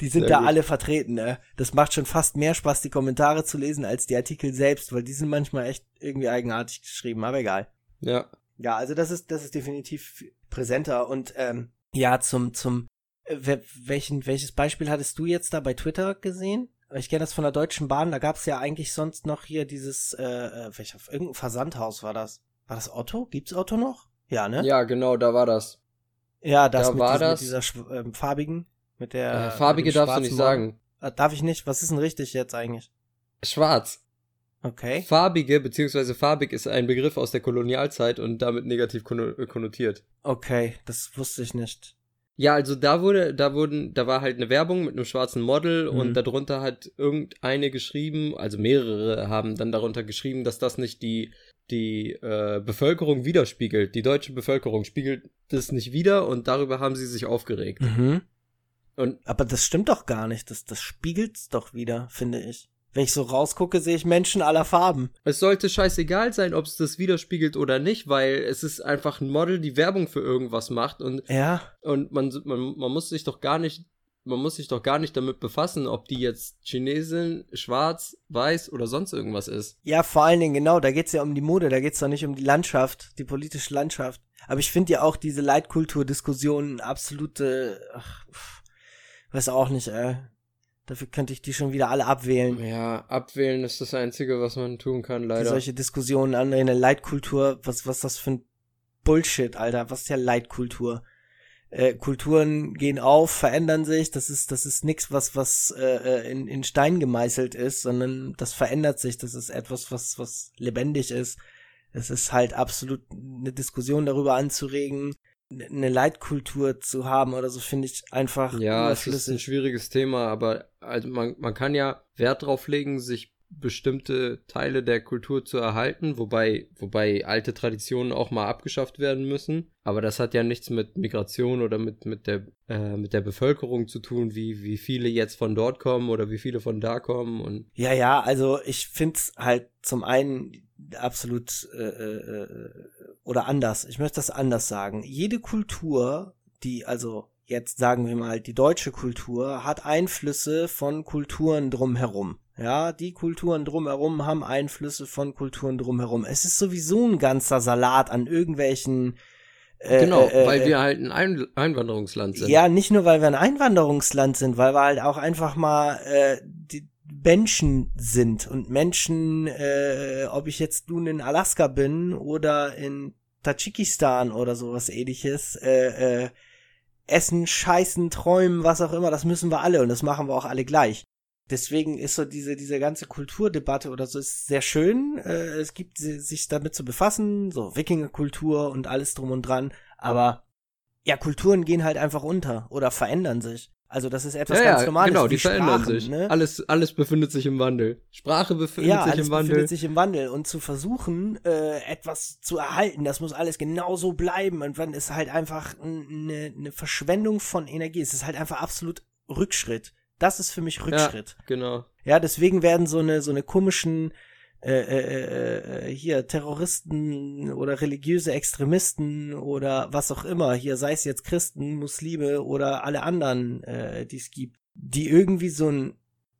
Die sind
Sehr
da
gut.
alle vertreten, ne? Das macht schon fast mehr Spaß, die Kommentare zu lesen, als die Artikel selbst, weil die sind manchmal echt irgendwie eigenartig geschrieben, aber egal.
ja.
Ja, also das ist, das ist definitiv präsenter und ähm, ja, zum, zum äh, we- welchen, welches Beispiel hattest du jetzt da bei Twitter gesehen? Ich kenne das von der Deutschen Bahn, da gab's ja eigentlich sonst noch hier dieses, äh, äh, welcher, irgendein Versandhaus war das. War das Otto? Gibt's Otto noch? Ja, ne?
Ja, genau, da war das.
Ja, das
Da
mit,
war
diesem,
das-
mit dieser ähm, farbigen, mit der.
Äh, farbige darfst du nicht sagen.
Äh, darf ich nicht? Was ist denn richtig jetzt eigentlich?
Schwarz.
Okay.
Farbige beziehungsweise farbig ist ein Begriff aus der Kolonialzeit und damit negativ konno- konnotiert.
Okay, das wusste ich nicht.
Ja, also da wurde, da wurden, da war halt eine Werbung mit einem schwarzen Model
Mhm.
und darunter hat irgendeine geschrieben, also mehrere haben dann darunter geschrieben, dass das nicht die die äh, Bevölkerung widerspiegelt. Die deutsche Bevölkerung spiegelt das nicht wider und darüber haben sie sich aufgeregt.
Mhm.
Und
Aber das stimmt doch gar nicht. Das, das spiegelt's doch wieder, finde ich. Wenn ich so rausgucke, sehe ich Menschen aller Farben.
es sollte scheißegal sein, ob es das widerspiegelt oder nicht, weil es ist einfach ein Model, die Werbung für irgendwas macht und
Ja.
Und man, man, man muss sich doch gar nicht, man muss sich doch gar nicht damit befassen, ob die jetzt Chinesin, schwarz, weiß oder sonst irgendwas ist.
Ja, vor allen Dingen, genau, da geht's ja um die Mode, da geht's doch nicht um die Landschaft, die politische Landschaft. Aber ich finde ja auch diese Leitkultur-Diskussionen absolute, ach, pff, weiß auch nicht, äh. Dafür könnte ich die schon wieder alle abwählen.
Ja, abwählen ist das Einzige, was man tun kann,
Die
leider.
solche Diskussionen anreden, eine Leitkultur, was, was das für ein Bullshit, Alter, was ist ja Leitkultur? Äh, Kulturen gehen auf, verändern sich, das ist, das ist nix, was, was äh, in, in Stein gemeißelt ist, sondern das verändert sich, das ist etwas, was, was lebendig ist. Es ist halt absolut eine Diskussion darüber anzuregen, eine Leitkultur zu haben oder so, finde ich einfach
ja, es ist ein schwieriges Thema, aber also man, man kann ja Wert drauf legen, sich bestimmte Teile der Kultur zu erhalten, wobei, wobei alte Traditionen auch mal abgeschafft werden müssen. Aber das hat ja nichts mit Migration oder mit, mit, der, äh, mit der Bevölkerung zu tun, wie, wie viele jetzt von dort kommen oder wie viele von da kommen und
Ja, ja, also ich find's halt zum einen absolut äh, äh, oder anders. Ich möchte das anders sagen. Jede Kultur, die also jetzt sagen wir mal die deutsche Kultur, hat Einflüsse von Kulturen drumherum. Ja, die Kulturen drumherum haben Einflüsse von Kulturen drumherum. Es ist sowieso ein ganzer Salat an irgendwelchen äh,
Genau,
äh,
weil
äh,
wir halt ein Ein Einwanderungsland sind.
ja, nicht nur, weil wir ein Einwanderungsland sind, weil wir halt auch einfach mal äh, die Menschen sind und Menschen, äh, ob ich jetzt nun in Alaska bin oder in Tadschikistan oder sowas ähnliches, äh, äh, essen, scheißen, träumen, was auch immer, das müssen wir alle und das machen wir auch alle gleich. Deswegen ist so diese, diese ganze Kulturdebatte oder so ist sehr schön. Äh, es gibt si- sich damit zu befassen, so Wikingerkultur und alles drum und dran. Aber ja, Kulturen gehen halt einfach unter oder verändern sich. Also das ist etwas
Ja,
ganz
ja,
Normales.
genau, die verändern
Sprachen,
sich.
Ne?
Alles, alles befindet sich im Wandel. Sprache befindet
ja,
sich im Wandel.
befindet sich im Wandel und zu versuchen, äh, etwas zu erhalten, das muss alles genauso bleiben und dann ist halt einfach eine ne Verschwendung von Energie. Es ist halt einfach absolut Rückschritt. Das ist für mich Rückschritt.
genau.
Ja, deswegen werden so eine so eine komischen äh, äh, äh, hier Terroristen oder religiöse Extremisten oder was auch immer, hier sei es jetzt Christen, Muslime oder alle anderen, äh, die es gibt, die irgendwie so ein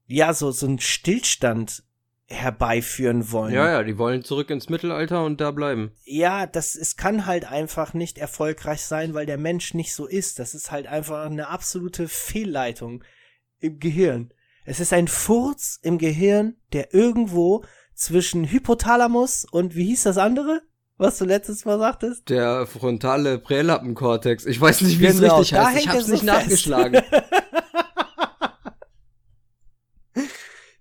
ja so so ein Stillstand herbeiführen wollen.
Ja, ja, die wollen zurück ins Mittelalter und da bleiben.
Ja, das es kann halt einfach nicht erfolgreich sein, weil der Mensch nicht so ist. Das ist halt einfach eine absolute Fehlleitung im Gehirn. Es ist ein Furz im Gehirn, der irgendwo zwischen Hypothalamus und wie hieß das andere, was du letztes Mal sagtest?
Der frontale Prälappenkortex. Ich weiß nicht, wie es
Genau,
richtig
da
heißt. Ich
hängt
hab's nicht
fest.
nachgeschlagen. (laughs)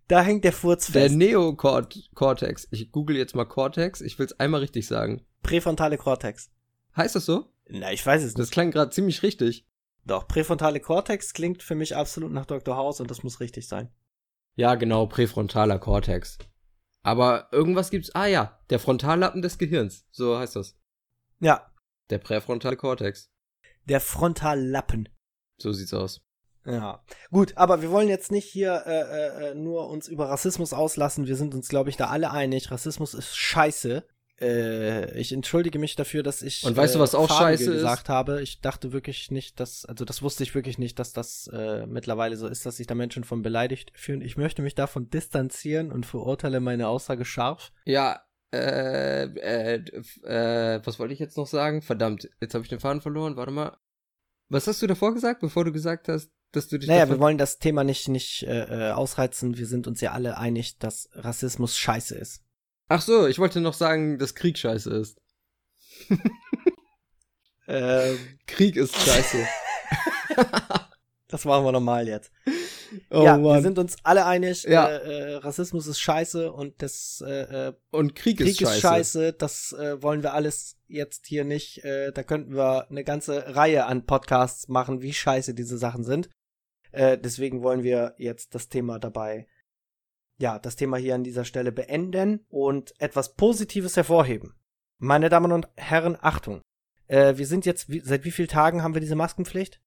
Da hängt der Furz
Der
fest.
Neokortex. Ich google jetzt mal Cortex. Ich will's einmal richtig sagen.
Präfrontale Kortex.
Heißt das so?
Na, ich weiß es
Das
nicht.
klang gerade ziemlich richtig.
Doch, präfrontale Kortex klingt für mich absolut nach Dr. House und das muss richtig sein.
Ja, genau, präfrontaler Kortex. Aber irgendwas gibt's. Ah ja, der Frontallappen des Gehirns. So heißt das.
Ja,
Der präfrontale Kortex.
der Frontallappen.
So sieht's aus.
Ja, gut, aber wir wollen jetzt nicht hier äh, äh, nur uns über Rassismus auslassen. Wir sind uns, glaube ich, da alle einig. Rassismus ist scheiße. Äh, ich entschuldige mich dafür, dass ich
Und weißt du,
äh,
was auch
farbige
scheiße ist?
gesagt habe. Ich dachte wirklich nicht, dass, also das wusste ich wirklich nicht, dass das äh, mittlerweile so ist, dass sich da Menschen von beleidigt fühlen. Ich möchte mich davon distanzieren und verurteile meine Aussage scharf.
Ja, äh, äh, äh, was wollte ich jetzt noch sagen? Verdammt, jetzt habe ich den Faden verloren. Warte mal. Was hast du davor gesagt, bevor du gesagt hast, dass du dich
Naja, wir wollen das Thema nicht nicht äh, äh, ausreizen. Wir sind uns ja alle einig, dass Rassismus scheiße ist.
Ach so, ich wollte noch sagen, dass Krieg scheiße ist. (laughs)
Ähm,
Krieg ist scheiße. (laughs)
das machen wir normal jetzt.
oh
ja, wir
Mann.
sind uns alle einig,
Ja.
äh, äh, Rassismus ist scheiße und das äh, äh,
Und Krieg,
Krieg
ist scheiße.
ist scheiße. Das äh, wollen wir alles jetzt hier nicht. Äh, da könnten wir eine ganze Reihe an Podcasts machen, wie scheiße diese Sachen sind. Deswegen wollen wir jetzt das Thema dabei, ja, das Thema hier an dieser Stelle beenden und etwas Positives hervorheben. Meine Damen und Herren, Achtung. Äh, wir sind jetzt, wie, seit wie vielen Tagen haben wir diese Maskenpflicht?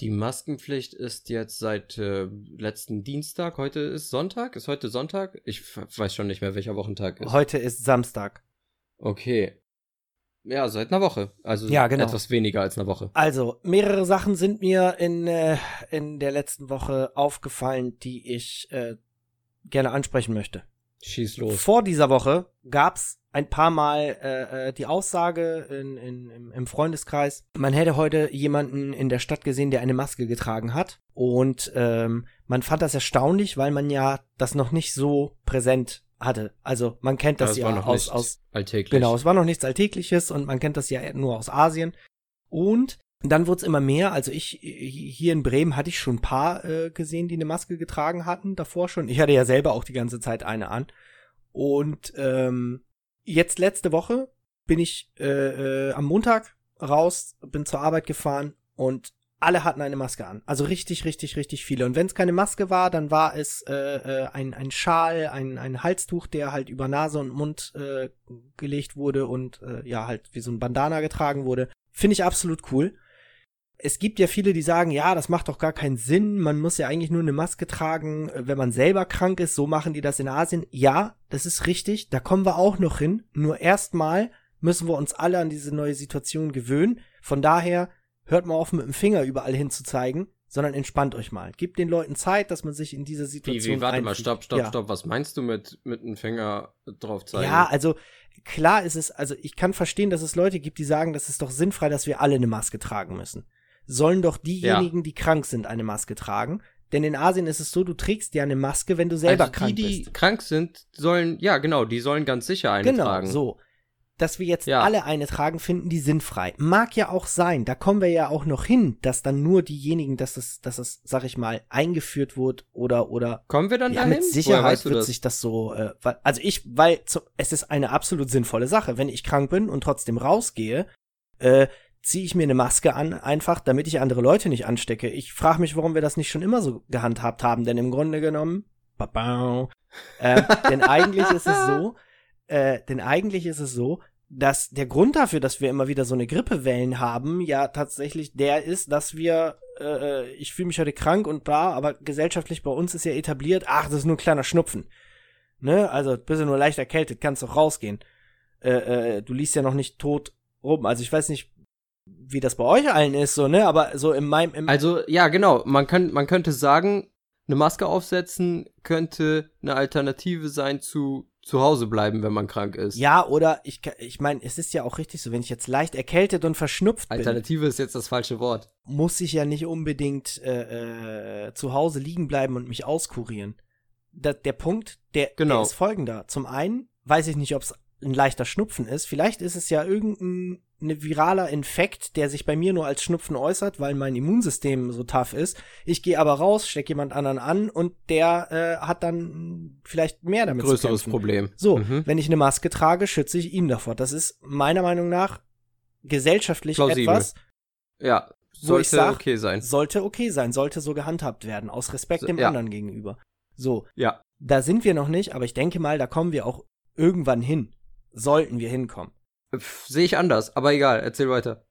Die Maskenpflicht ist jetzt seit äh, letzten Dienstag. Heute ist Sonntag. Ist heute Sonntag? Ich weiß schon nicht mehr, welcher Wochentag ist.
Heute ist Samstag.
Okay. Ja, seit einer Woche. Also
Ja, genau.
etwas weniger als eine Woche.
Also, mehrere Sachen sind mir in, äh, in der letzten Woche aufgefallen, die ich äh, gerne ansprechen möchte.
Schieß los.
Vor dieser Woche gab's ein paar Mal äh, äh, die Aussage in, in, im, Freundeskreis, man hätte heute jemanden in der Stadt gesehen, der eine Maske getragen hat. Und ähm, man fand das erstaunlich, weil man ja das noch nicht so präsent hatte. Also man kennt das, ja
noch
aus, aus
alltäglich.
Genau, es war noch nichts Alltägliches und man kennt das ja nur aus Asien. Und dann wurde es immer mehr. Also ich, hier in Bremen hatte ich schon ein paar äh, gesehen, die eine Maske getragen hatten, davor schon. Ich hatte ja selber auch die ganze Zeit eine an. Und ähm, jetzt letzte Woche bin ich äh, äh, am Montag raus, bin zur Arbeit gefahren und alle hatten eine Maske an. Also richtig, richtig, richtig viele. Und wenn es keine Maske war, dann war es äh, äh, ein, ein Schal, ein, ein Halstuch, der halt über Nase und Mund äh, gelegt wurde und äh, ja, halt wie so ein Bandana getragen wurde. Finde ich absolut cool. Es gibt ja viele, die sagen, ja, das macht doch gar keinen Sinn. Man muss ja eigentlich nur eine Maske tragen, äh, wenn man selber krank ist. So machen die das in Asien. Ja, das ist richtig. Da kommen wir auch noch hin. Nur erstmal müssen wir uns alle an diese neue Situation gewöhnen. Von daher hört mal auf, mit dem Finger überall hinzuzeigen, sondern entspannt euch mal. Gebt den Leuten Zeit, dass man sich in diese
Wie,
Situation
wie, warte mal,
einfügt.
stopp, stopp,
ja.
stopp. Was meinst du mit, mit einem Finger drauf zeigen?
Ja, also klar ist es, also ich kann verstehen, dass es Leute gibt, die sagen, das ist doch sinnfrei, dass wir alle eine Maske tragen müssen. Sollen doch diejenigen, die krank sind, eine Maske tragen. Denn in Asien ist es so, du trägst ja eine Maske, wenn du selber
also
krank
die, die
bist.
krank sind, sollen, ja genau, die sollen ganz sicher eine
Genau,
tragen.
so. Dass wir jetzt
Ja.
alle eine tragen, finden die sinnfrei. Mag ja auch sein. Da kommen wir ja auch noch hin, dass dann nur diejenigen, dass es, dass es, sag ich mal, eingeführt wird oder, oder
Kommen wir dann
Ja,
dahin?
mit Sicherheit
weißt du
wird
das?
sich das so, äh, also ich, weil es ist eine absolut sinnvolle Sache. Wenn ich krank bin und trotzdem rausgehe, äh, ziehe ich mir eine Maske an, einfach, damit ich andere Leute nicht anstecke. Ich frage mich, warum wir das nicht schon immer so gehandhabt haben, denn im Grunde genommen, babau, äh, denn eigentlich ist es so, (laughs) äh, denn eigentlich ist es so, dass der Grund dafür, dass wir immer wieder so eine Grippewellen haben, ja tatsächlich der ist, dass wir, äh, ich fühle mich heute krank und da, aber gesellschaftlich bei uns ist ja etabliert, ach, das ist nur ein kleiner Schnupfen. Ne, also bist du nur leicht erkältet, kannst doch rausgehen. Äh, äh, du liest ja noch nicht tot rum. Also ich weiß nicht, wie das bei euch allen ist, so, ne, aber so in meinem. Im
also, ja, genau, man, kann, man könnte sagen, eine Maske aufsetzen könnte eine Alternative sein zu zu Hause bleiben, wenn man krank ist.
Ja, oder ich, ich meine, es ist ja auch richtig so, wenn ich jetzt leicht erkältet und verschnupft
bin. Alternative ist jetzt das falsche Wort.
Muss ich ja nicht unbedingt äh, äh, zu Hause liegen bleiben und mich auskurieren. Da, der Punkt, der, genau. der ist folgender. Zum einen weiß ich nicht, ob es ein leichter Schnupfen ist. Vielleicht ist es ja irgendein ne viraler Infekt, der sich bei mir nur als Schnupfen äußert, weil mein Immunsystem so tough ist. Ich gehe aber raus, steck jemand anderen an und der äh, hat dann vielleicht mehr damit
Größeres zu kämpfen. Problem.
So, mhm. wenn ich eine Maske trage, schütze ich ihn davor. Das ist meiner Meinung nach gesellschaftlich Plausibel. etwas.
Ja, sollte sag, okay sein.
Sollte okay sein, sollte so gehandhabt werden, aus Respekt dem
ja.
anderen gegenüber. So.
Ja.
Da sind wir noch nicht, aber ich denke mal, da kommen wir auch irgendwann hin. Sollten wir hinkommen.
Sehe ich anders, aber egal, erzähl weiter.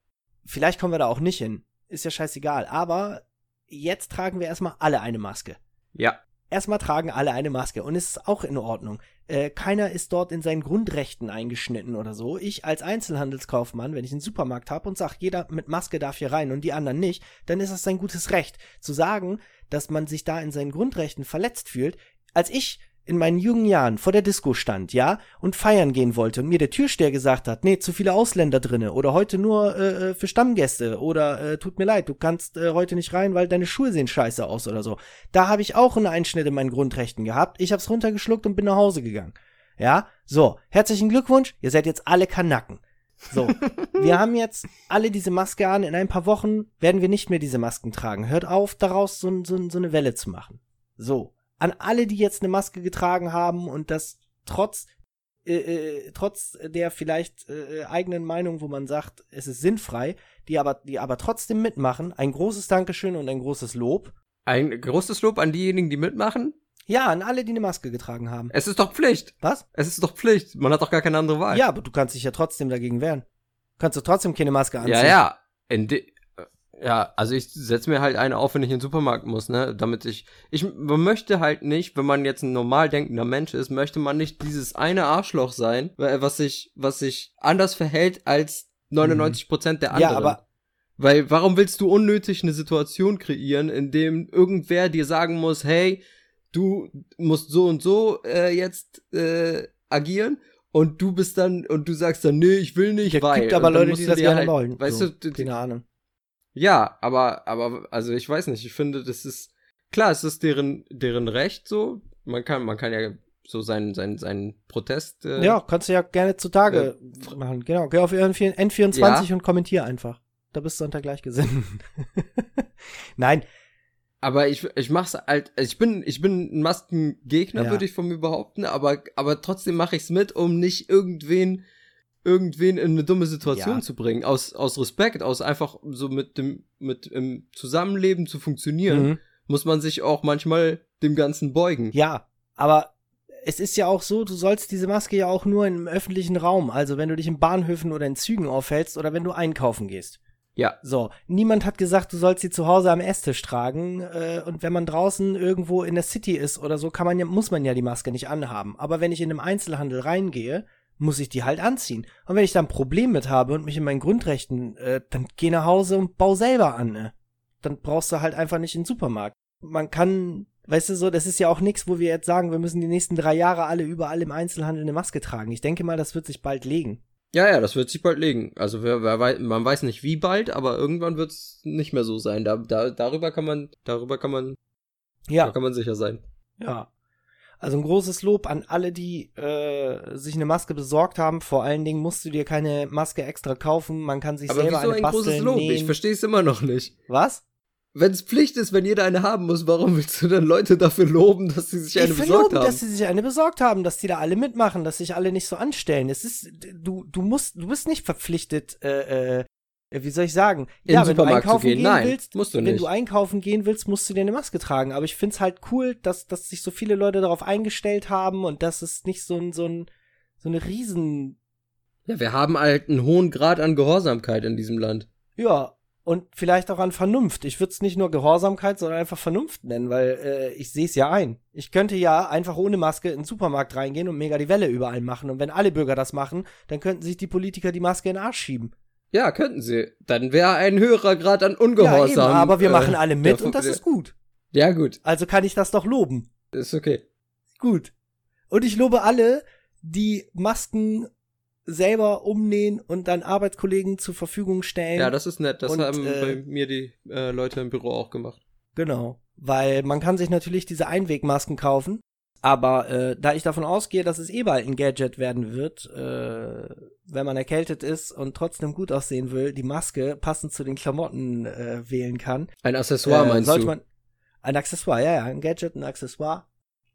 Vielleicht kommen wir da auch nicht hin. Ist ja scheißegal. Aber jetzt tragen wir erstmal alle eine Maske.
Ja.
Erstmal tragen alle eine Maske und es ist auch in Ordnung. Äh, keiner ist dort in seinen Grundrechten eingeschnitten oder so. Ich als Einzelhandelskaufmann, wenn ich einen Supermarkt habe und sage, jeder mit Maske darf hier rein und die anderen nicht, dann ist es sein gutes Recht. Zu sagen, dass man sich da in seinen Grundrechten verletzt fühlt, als ich in meinen jungen Jahren vor der Disco stand, ja, und feiern gehen wollte und mir der Türsteher gesagt hat, nee, zu viele Ausländer drinne oder heute nur äh, äh, für Stammgäste oder äh, tut mir leid, du kannst äh, heute nicht rein, weil deine Schuhe sehen scheiße aus oder so. Da habe ich auch einen Einschnitt in meinen Grundrechten gehabt. Ich hab's runtergeschluckt und bin nach Hause gegangen. Ja, so, herzlichen Glückwunsch, ihr seid jetzt alle Kanacken. So, (laughs) wir haben jetzt alle diese Maske an. In ein paar Wochen werden wir nicht mehr diese Masken tragen. Hört auf, daraus so, so, so eine Welle zu machen. So, an alle, die jetzt eine Maske getragen haben und das trotz äh, äh, trotz der vielleicht äh, eigenen Meinung, wo man sagt, es ist sinnfrei, die aber die aber trotzdem mitmachen, ein großes Dankeschön und ein großes Lob.
Ein großes Lob an diejenigen, die mitmachen?
Ja, an alle, die eine Maske getragen haben.
Es ist doch Pflicht.
Was?
Es ist doch Pflicht. Man hat doch gar keine andere Wahl.
Ja, aber du kannst dich ja trotzdem dagegen wehren. Kannst du trotzdem keine Maske anziehen.
Ja, ja. In, de ja, also ich setze mir halt eine auf, wenn ich in den Supermarkt muss, ne? Damit ich. Ich man möchte halt nicht, wenn man jetzt ein normal denkender Mensch ist, möchte man nicht dieses eine Arschloch sein, was sich, was sich anders verhält als 99 Prozent der anderen. Ja, aber. Weil warum willst du unnötig eine Situation kreieren, in dem irgendwer dir sagen muss, hey, du musst so und so äh, jetzt äh, agieren und du bist dann und du sagst dann, nee, ich will nicht,
ja,
weil.
Gibt aber Leute, die das gerne
halt,
wollen.
Weißt
so,
du,
keine Ahnung.
Ja, aber, aber, also ich weiß nicht, ich finde, das ist, klar, es ist deren, deren Recht so. Man kann, man kann ja so seinen, seinen, seinen Protest. Äh,
ja, kannst du ja gerne zutage äh, machen. Genau, geh auf N24 ja. und kommentier einfach. Da bist du unter Gleichgesinnten. (laughs) Nein.
Aber ich, ich mach's halt, ich bin, ich bin ein Maskengegner, ja. würde ich von mir behaupten, aber, aber trotzdem mache ich's mit, um nicht irgendwen irgendwen in eine dumme Situation ja. zu bringen, aus, aus Respekt, aus einfach so mit dem, mit im Zusammenleben zu funktionieren, mhm. muss man sich auch manchmal dem Ganzen beugen.
Ja, aber es ist ja auch so, du sollst diese Maske ja auch nur im öffentlichen Raum, also wenn du dich in Bahnhöfen oder in Zügen aufhältst oder wenn du einkaufen gehst.
Ja.
So, niemand hat gesagt, du sollst sie zu Hause am Esstisch tragen. Äh, und wenn man draußen irgendwo in der City ist oder so, kann man ja, muss man ja die Maske nicht anhaben. Aber wenn ich in einem Einzelhandel reingehe muss ich die halt anziehen. Und wenn ich da ein Problem mit habe und mich in meinen Grundrechten, äh, dann geh nach Hause und bau selber an, ne? Dann brauchst du halt einfach nicht in den Supermarkt. Man kann, weißt du so, das ist ja auch nichts, wo wir jetzt sagen, wir müssen die nächsten drei Jahre alle überall im Einzelhandel eine Maske tragen. Ich denke mal, das wird sich bald legen.
Ja, ja, das wird sich bald legen. Also wer, wer weiß, man weiß nicht wie bald, aber irgendwann wird es nicht mehr so sein. Da, da, darüber kann man, darüber kann man, ja, da kann man sicher sein.
Ja, also ein großes Lob an alle, die äh, sich eine Maske besorgt haben. Vor allen Dingen musst du dir keine Maske extra kaufen. Man kann sich
Aber
selber
wieso
eine
ein
basteln,
großes Lob?
Nähen.
Ich verstehe es immer noch nicht.
Was?
Wenn es Pflicht ist, wenn jeder eine haben muss, warum willst du dann Leute dafür loben, dass sie sich eine ich besorgt loben, haben?
dass sie sich eine besorgt haben, dass die da alle mitmachen, dass sich alle nicht so anstellen. Es ist, du, du musst, du bist nicht verpflichtet, äh, äh, äh, wie soll ich sagen?
In
ja, wenn du
Supermarkt zu
einkaufen
gehen.
gehen
Nein,
willst,
musst du
wenn
nicht.
du einkaufen gehen willst, musst du dir eine Maske tragen. Aber ich find's halt cool, dass, dass sich so viele Leute darauf eingestellt haben und dass es nicht so ein, so ein, so eine riesen,
Ja, wir haben halt einen hohen Grad an Gehorsamkeit in diesem Land.
ja, und vielleicht auch an Vernunft. Ich würde es nicht nur Gehorsamkeit, sondern einfach Vernunft nennen, weil äh, ich sehe es ja ein. Ich könnte ja einfach ohne Maske in den Supermarkt reingehen und mega die Welle überall machen. Und wenn alle Bürger das machen, dann könnten sich die Politiker die Maske in den Arsch schieben.
Ja, könnten sie. Dann wäre ein höherer Grad an
Ja,
Ungehorsam.
eben, aber wir
äh,
machen alle mit und das ist gut.
Ja, gut.
Also kann ich das doch loben.
Ist okay.
Gut. Und ich lobe alle, die Masken selber umnähen und dann Arbeitskollegen zur Verfügung stellen.
Ja, das ist nett. Das
Und,
haben
äh,
bei mir die äh, Leute im Büro auch gemacht.
Genau. Weil man kann sich natürlich diese Einwegmasken kaufen, aber äh, da ich davon ausgehe, dass es eh bald ein Gadget werden wird, äh, wenn man erkältet ist und trotzdem gut aussehen will, die Maske passend zu den Klamotten äh, wählen kann,
Ein Accessoire
äh,
meinst
sollte
du?
man ein Accessoire, ja, ja, ein Gadget, ein Accessoire,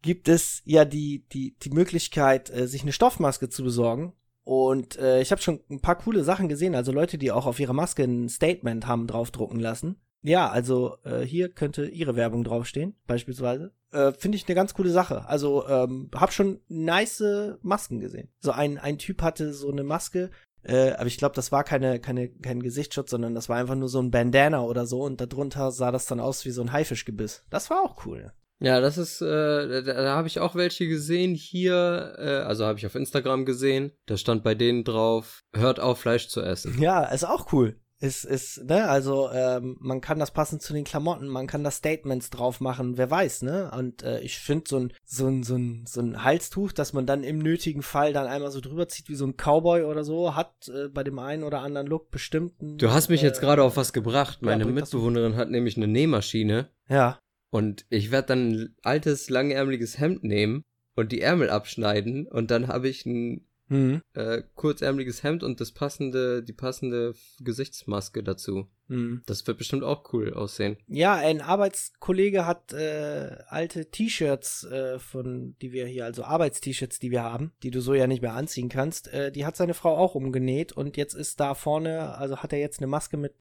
gibt es ja die die die Möglichkeit, äh, sich eine Stoffmaske zu besorgen. Und äh, ich habe schon ein paar coole Sachen gesehen, also Leute, die auch auf ihrer Maske ein Statement haben draufdrucken lassen. Ja, also äh, hier könnte ihre Werbung draufstehen, beispielsweise. Äh, Finde ich eine ganz coole Sache. Also ähm, hab schon nice Masken gesehen. So ein ein Typ hatte so eine Maske, äh, aber ich glaube, das war keine, keine, kein Gesichtsschutz, sondern das war einfach nur so ein Bandana oder so und darunter sah das dann aus wie so ein Haifischgebiss. Das war auch cool.
Ja, das ist, äh, da, da habe ich auch welche gesehen hier, äh, also habe ich auf Instagram gesehen. Da stand bei denen drauf, hört auf Fleisch zu essen.
Ja, ist auch cool. Ist, ist, ne, also ähm, man kann das passend zu den Klamotten, man kann da Statements drauf machen, wer weiß, ne? Und äh, ich finde so ein, so ein, so ein, so ein Halstuch, dass man dann im nötigen Fall dann einmal so drüber zieht wie so ein Cowboy oder so, hat äh, bei dem einen oder anderen Look bestimmten.
Du hast mich
äh,
jetzt gerade auf was gebracht. Meine
das so.
Mitbewohnerin hat nämlich eine Nähmaschine
Ja.
und ich werde dann ein altes, langärmeliges Hemd nehmen und die Ärmel abschneiden und dann habe ich ein
Hm.
äh, kurzärmeliges Hemd und das passende, die passende Gesichtsmaske dazu.
Hm.
Das wird bestimmt auch cool aussehen.
Ja, ein Arbeitskollege hat äh, alte T-Shirts äh, von, die wir hier, also Arbeitst-T-Shirts, die wir haben, die du so ja nicht mehr anziehen kannst. Äh, die hat seine Frau auch umgenäht und jetzt ist da vorne, also hat er jetzt eine Maske mit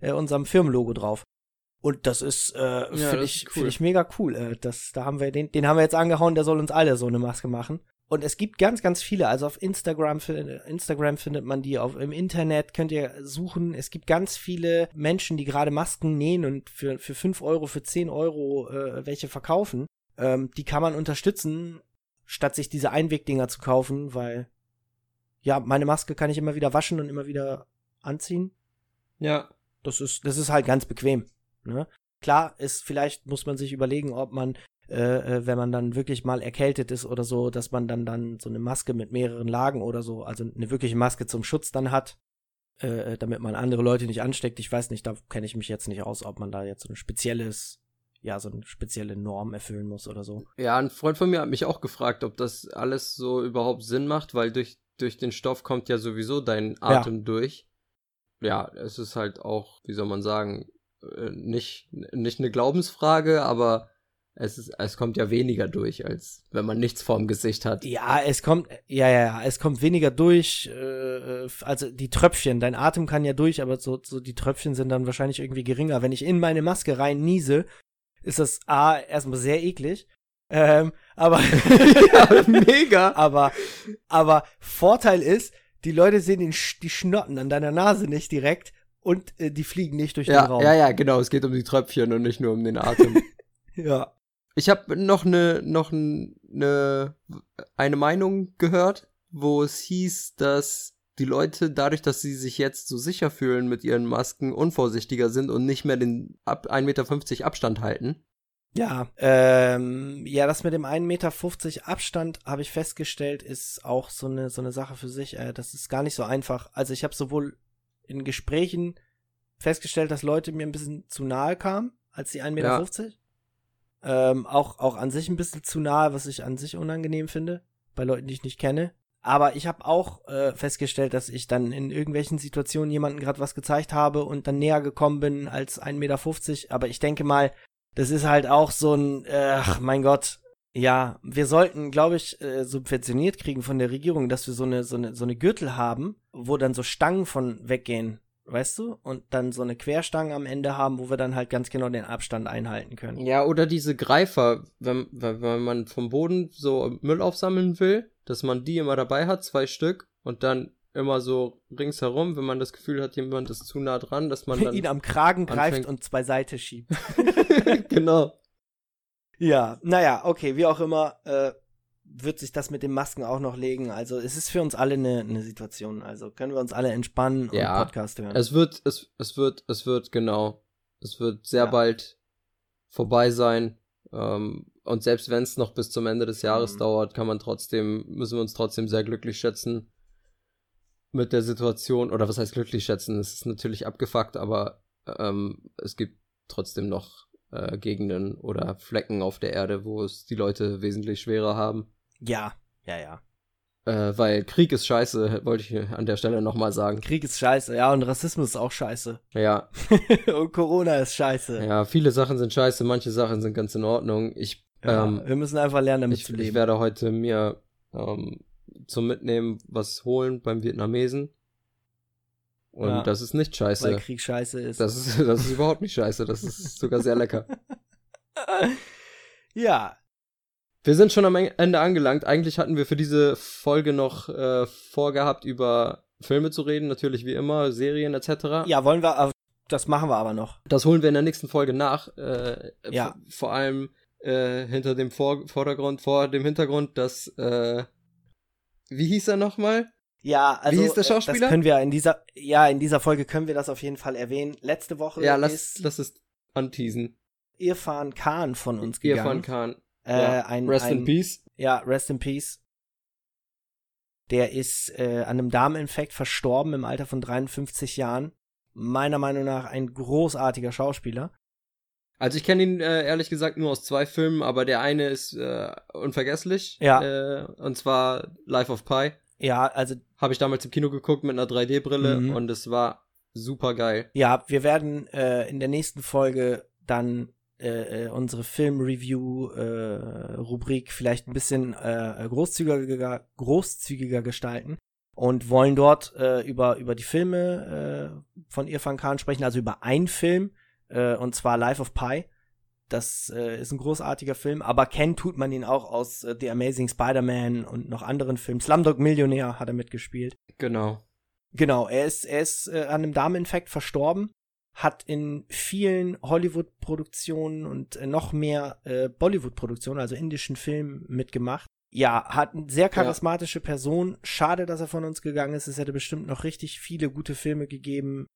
äh, unserem Firmenlogo drauf. Und das ist, äh, finde
das
ich,
cool.
finde ich mega cool. Äh, das, da haben wir den, den haben wir jetzt angehauen, der soll uns alle so eine Maske machen. Und es gibt ganz, ganz viele. Also auf Instagram, Instagram findet man die, auf, im Internet könnt ihr suchen. Es gibt ganz viele Menschen, die gerade Masken nähen und für, für 5 Euro, für 10 Euro äh, welche verkaufen. Ähm, die kann man unterstützen, statt sich diese Einwegdinger zu kaufen, weil ja, meine Maske kann ich immer wieder waschen und immer wieder anziehen.
Ja.
Das ist, das ist halt ganz bequem. Ne? Klar ist, vielleicht muss man sich überlegen, ob man, äh, äh, wenn man dann wirklich mal erkältet ist oder so, dass man dann dann so eine Maske mit mehreren Lagen oder so, also eine wirkliche Maske zum Schutz dann hat, äh, äh, damit man andere Leute nicht ansteckt. Ich weiß nicht, da kenne ich mich jetzt nicht aus, ob man da jetzt so ein spezielles, ja, so eine spezielle Norm erfüllen muss oder so.
Ja, ein Freund von mir hat mich auch gefragt, ob das alles so überhaupt Sinn macht, weil durch, durch den Stoff kommt ja sowieso dein Atem durch. Ja, es ist halt auch, wie soll man sagen, äh, nicht, nicht eine Glaubensfrage, aber es ist, es kommt ja weniger durch, als wenn man nichts vorm Gesicht hat.
Ja, es kommt, ja, ja, ja, es kommt weniger durch, äh, äh, also die Tröpfchen, dein Atem kann ja durch, aber so, so die Tröpfchen sind dann wahrscheinlich irgendwie geringer. Wenn ich in meine Maske rein niese, ist das A, erstmal sehr eklig, ähm, aber, (laughs)
ja, (laughs) mega.
aber, aber Vorteil ist, die Leute sehen den, die Schnotten an deiner Nase nicht direkt und äh, die fliegen nicht durch den
Ja,
Raum.
ja, ja, genau. Es geht um die Tröpfchen und nicht nur um den Atem. (laughs)
ja.
Ich habe noch eine noch eine eine Meinung gehört, wo es hieß, dass die Leute dadurch, dass sie sich jetzt so sicher fühlen mit ihren Masken, unvorsichtiger sind und nicht mehr den ab 1,50 Meter Abstand halten.
Ja, ähm, ja, das mit dem 1,50 Meter Abstand habe ich festgestellt, ist auch so eine, so eine Sache für sich. Äh, das ist gar nicht so einfach. Also ich habe sowohl in Gesprächen festgestellt, dass Leute mir ein bisschen zu nahe kamen, als die 1,50 Meter. Ähm, auch, auch an sich ein bisschen zu nahe, was ich an sich unangenehm finde, bei Leuten, die ich nicht kenne. Aber ich habe auch äh, festgestellt, dass ich dann in irgendwelchen Situationen jemandem gerade was gezeigt habe und dann näher gekommen bin als 1,50 Meter. Aber ich denke mal, das ist halt auch so ein, äh, ach mein Gott, ja, wir sollten, glaube ich, äh, subventioniert kriegen von der Regierung, dass wir so eine, so eine, so eine Gürtel haben, wo dann so Stangen von weggehen. Weißt du? Und dann so eine Querstange am Ende haben, wo wir dann halt ganz genau den Abstand einhalten können.
Ja, oder diese Greifer, wenn, wenn, man vom Boden so Müll aufsammeln will, dass man die immer dabei hat, zwei Stück, und dann immer so ringsherum, wenn man das Gefühl hat, jemand ist zu nah dran, dass man (laughs) dann
ihn am Kragen greift und zwei Seite schiebt. (laughs) (laughs)
genau.
Ja, naja, okay, wie auch immer, äh, wird sich das mit den Masken auch noch legen. Also es ist für uns alle eine, eine Situation. Also können wir uns alle entspannen
Ja,
und Podcast hören.
Es wird, es, es wird, es wird, genau. Es wird sehr
Ja.
bald vorbei sein. Ähm, und selbst wenn es noch bis zum Ende des Jahres
Mhm.
dauert, kann man trotzdem, müssen wir uns trotzdem sehr glücklich schätzen mit der Situation. Oder was heißt glücklich schätzen? Es ist natürlich abgefuckt, aber ähm, es gibt trotzdem noch äh, Gegenden oder Flecken auf der Erde, wo es die Leute wesentlich schwerer haben.
Ja, ja, ja.
Äh, weil Krieg ist scheiße, wollte ich an der Stelle nochmal sagen.
Krieg ist scheiße, ja, und Rassismus ist auch scheiße. (laughs)
Ja,
und Corona ist scheiße.
Ja, viele Sachen sind scheiße, manche Sachen sind ganz in Ordnung. Ich,
Ja,
ähm,
wir müssen einfach lernen, damit
ich,
zu
ich
leben.
werde heute mir ähm, zum Mitnehmen was holen beim Vietnamesen. Und
Ja,
das ist nicht
weil
scheiße.
Krieg scheiße ist.
Das ist, das ist überhaupt nicht scheiße. Das ist sogar sehr lecker. (laughs)
ja,
Wir sind schon am Ende angelangt. Eigentlich hatten wir für diese Folge noch äh, vorgehabt, über Filme zu reden. Natürlich wie immer, Serien etc.
ja, wollen wir, aber das machen wir aber noch.
Das holen wir in der nächsten Folge nach. Äh,
Ja.
Vor allem äh, hinter dem vor Vordergrund, vor dem Hintergrund, dass äh, wie hieß er nochmal?
Ja, also
Wie hieß der
äh,
Schauspieler?
Das können wir in dieser, ja, in dieser Folge können wir das auf jeden Fall erwähnen. Letzte Woche
Ja, lass,
ist
lass es anteasen.
Irfan Khan von uns gegangen.
Irfan Khan.
Äh,
ja.
ein,
Rest
ein,
in Peace.
Ja, rest in peace. Der ist äh, an einem Darminfekt verstorben im Alter von 53 Jahren. Meiner Meinung nach ein großartiger Schauspieler.
Also ich kenne ihn äh, ehrlich gesagt nur aus zwei Filmen, aber der eine ist äh, unvergesslich.
Ja.
Äh, und zwar Life of Pi.
Ja, also
Habe ich damals im Kino geguckt mit einer 3D-Brille
Mhm.
und es war super geil.
ja, wir werden äh, in der nächsten Folge dann äh, äh, unsere Film-Review-Rubrik vielleicht ein bisschen äh, großzügiger, großzügiger gestalten und wollen dort äh, über, über die Filme äh, von Irfan Khan sprechen, also über einen Film, äh, und zwar Life of Pi. Das äh, ist ein großartiger Film, aber kennen tut man ihn auch aus äh, The Amazing Spider-Man und noch anderen Filmen. Slumdog Millionär hat er mitgespielt.
Genau.
Genau, er ist, er ist äh, an einem Darminfekt verstorben, hat in vielen Hollywood-Produktionen und äh, noch mehr äh, Bollywood-Produktionen, also indischen Filmen mitgemacht. Ja, hat eine sehr charismatische Person. Schade, dass er von uns gegangen ist. Es hätte bestimmt noch richtig viele gute Filme gegeben.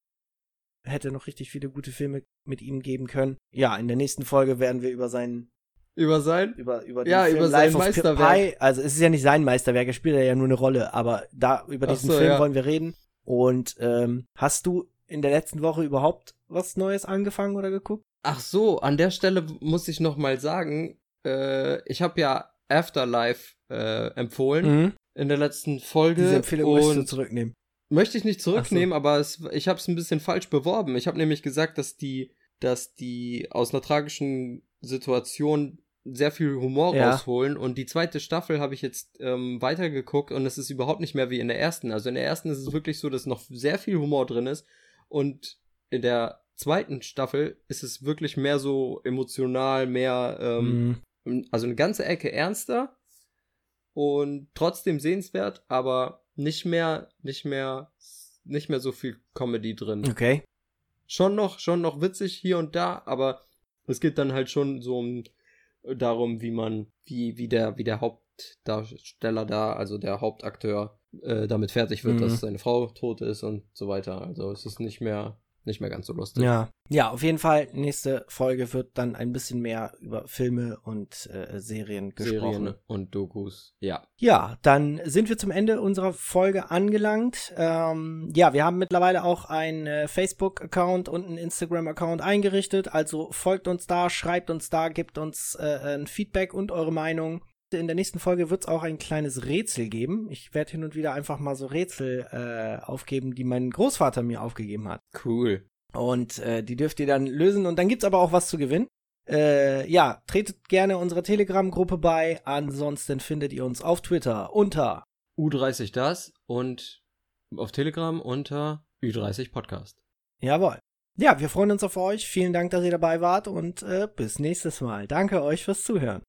Hätte noch richtig viele gute Filme mit ihm geben können. Ja, in der nächsten Folge werden wir über seinen
Über sein?
über, über
Ja,
Film
über sein
Life
Meisterwerk.
Pi. Also es ist ja nicht sein Meisterwerk, er spielt ja nur eine Rolle, aber da über
Ach
diesen
so,
Film
ja.
wollen wir reden. Und ähm, hast du in der letzten Woche überhaupt was Neues angefangen oder geguckt?
Ach so, an der Stelle muss ich noch mal sagen, äh, ich habe ja Afterlife äh, empfohlen in der letzten Folge.
Mhm. Diese Empfehlung möchtest du zurücknehmen.
möchte ich nicht zurücknehmen, aber es, ich habe es ein bisschen falsch beworben. Ich habe nämlich gesagt, dass die, dass die aus einer tragischen Situation sehr viel Humor
Ja.
rausholen und die zweite Staffel habe ich jetzt ähm, weitergeguckt und es ist überhaupt nicht mehr wie in der ersten. Also in der ersten ist es wirklich so, dass noch sehr viel Humor drin ist und in der zweiten Staffel ist es wirklich mehr so emotional, mehr ähm,
Mhm.
also eine ganze Ecke ernster und trotzdem sehenswert, aber nicht mehr, nicht mehr, nicht mehr so viel Comedy drin.
Okay.
Schon noch, schon noch witzig hier und da, aber es geht dann halt schon so um darum, wie man, wie, wie der, wie der Hauptdarsteller da, also der Hauptakteur, äh, damit fertig wird,
Mhm.
dass seine Frau tot ist und so weiter. Also es ist nicht mehr, nicht mehr ganz so lustig.
Ja. Ja, auf jeden Fall, nächste Folge wird dann ein bisschen mehr über Filme und äh, Serien gesprochen.
Serien und Dokus. Ja.
Ja, dann sind wir zum Ende unserer Folge angelangt. Ähm, ja, wir haben mittlerweile auch einen äh, Facebook-Account und einen Instagram-Account eingerichtet. Also folgt uns da, schreibt uns da, gebt uns äh, ein Feedback und eure Meinung. In der nächsten Folge wird es auch ein kleines Rätsel geben. Ich werde hin und wieder einfach mal so Rätsel äh, aufgeben, die mein Großvater mir aufgegeben hat.
Cool.
Und äh, die dürft ihr dann lösen. Und dann gibt's aber auch was zu gewinnen. Äh, ja, tretet gerne unserer Telegram-Gruppe bei. Ansonsten findet ihr uns auf Twitter unter
U30 das und auf Telegram unter Ü30 Podcast.
Jawohl. Ja, wir freuen uns auf euch. Vielen Dank, dass ihr dabei wart und äh, bis nächstes Mal. Danke euch fürs Zuhören.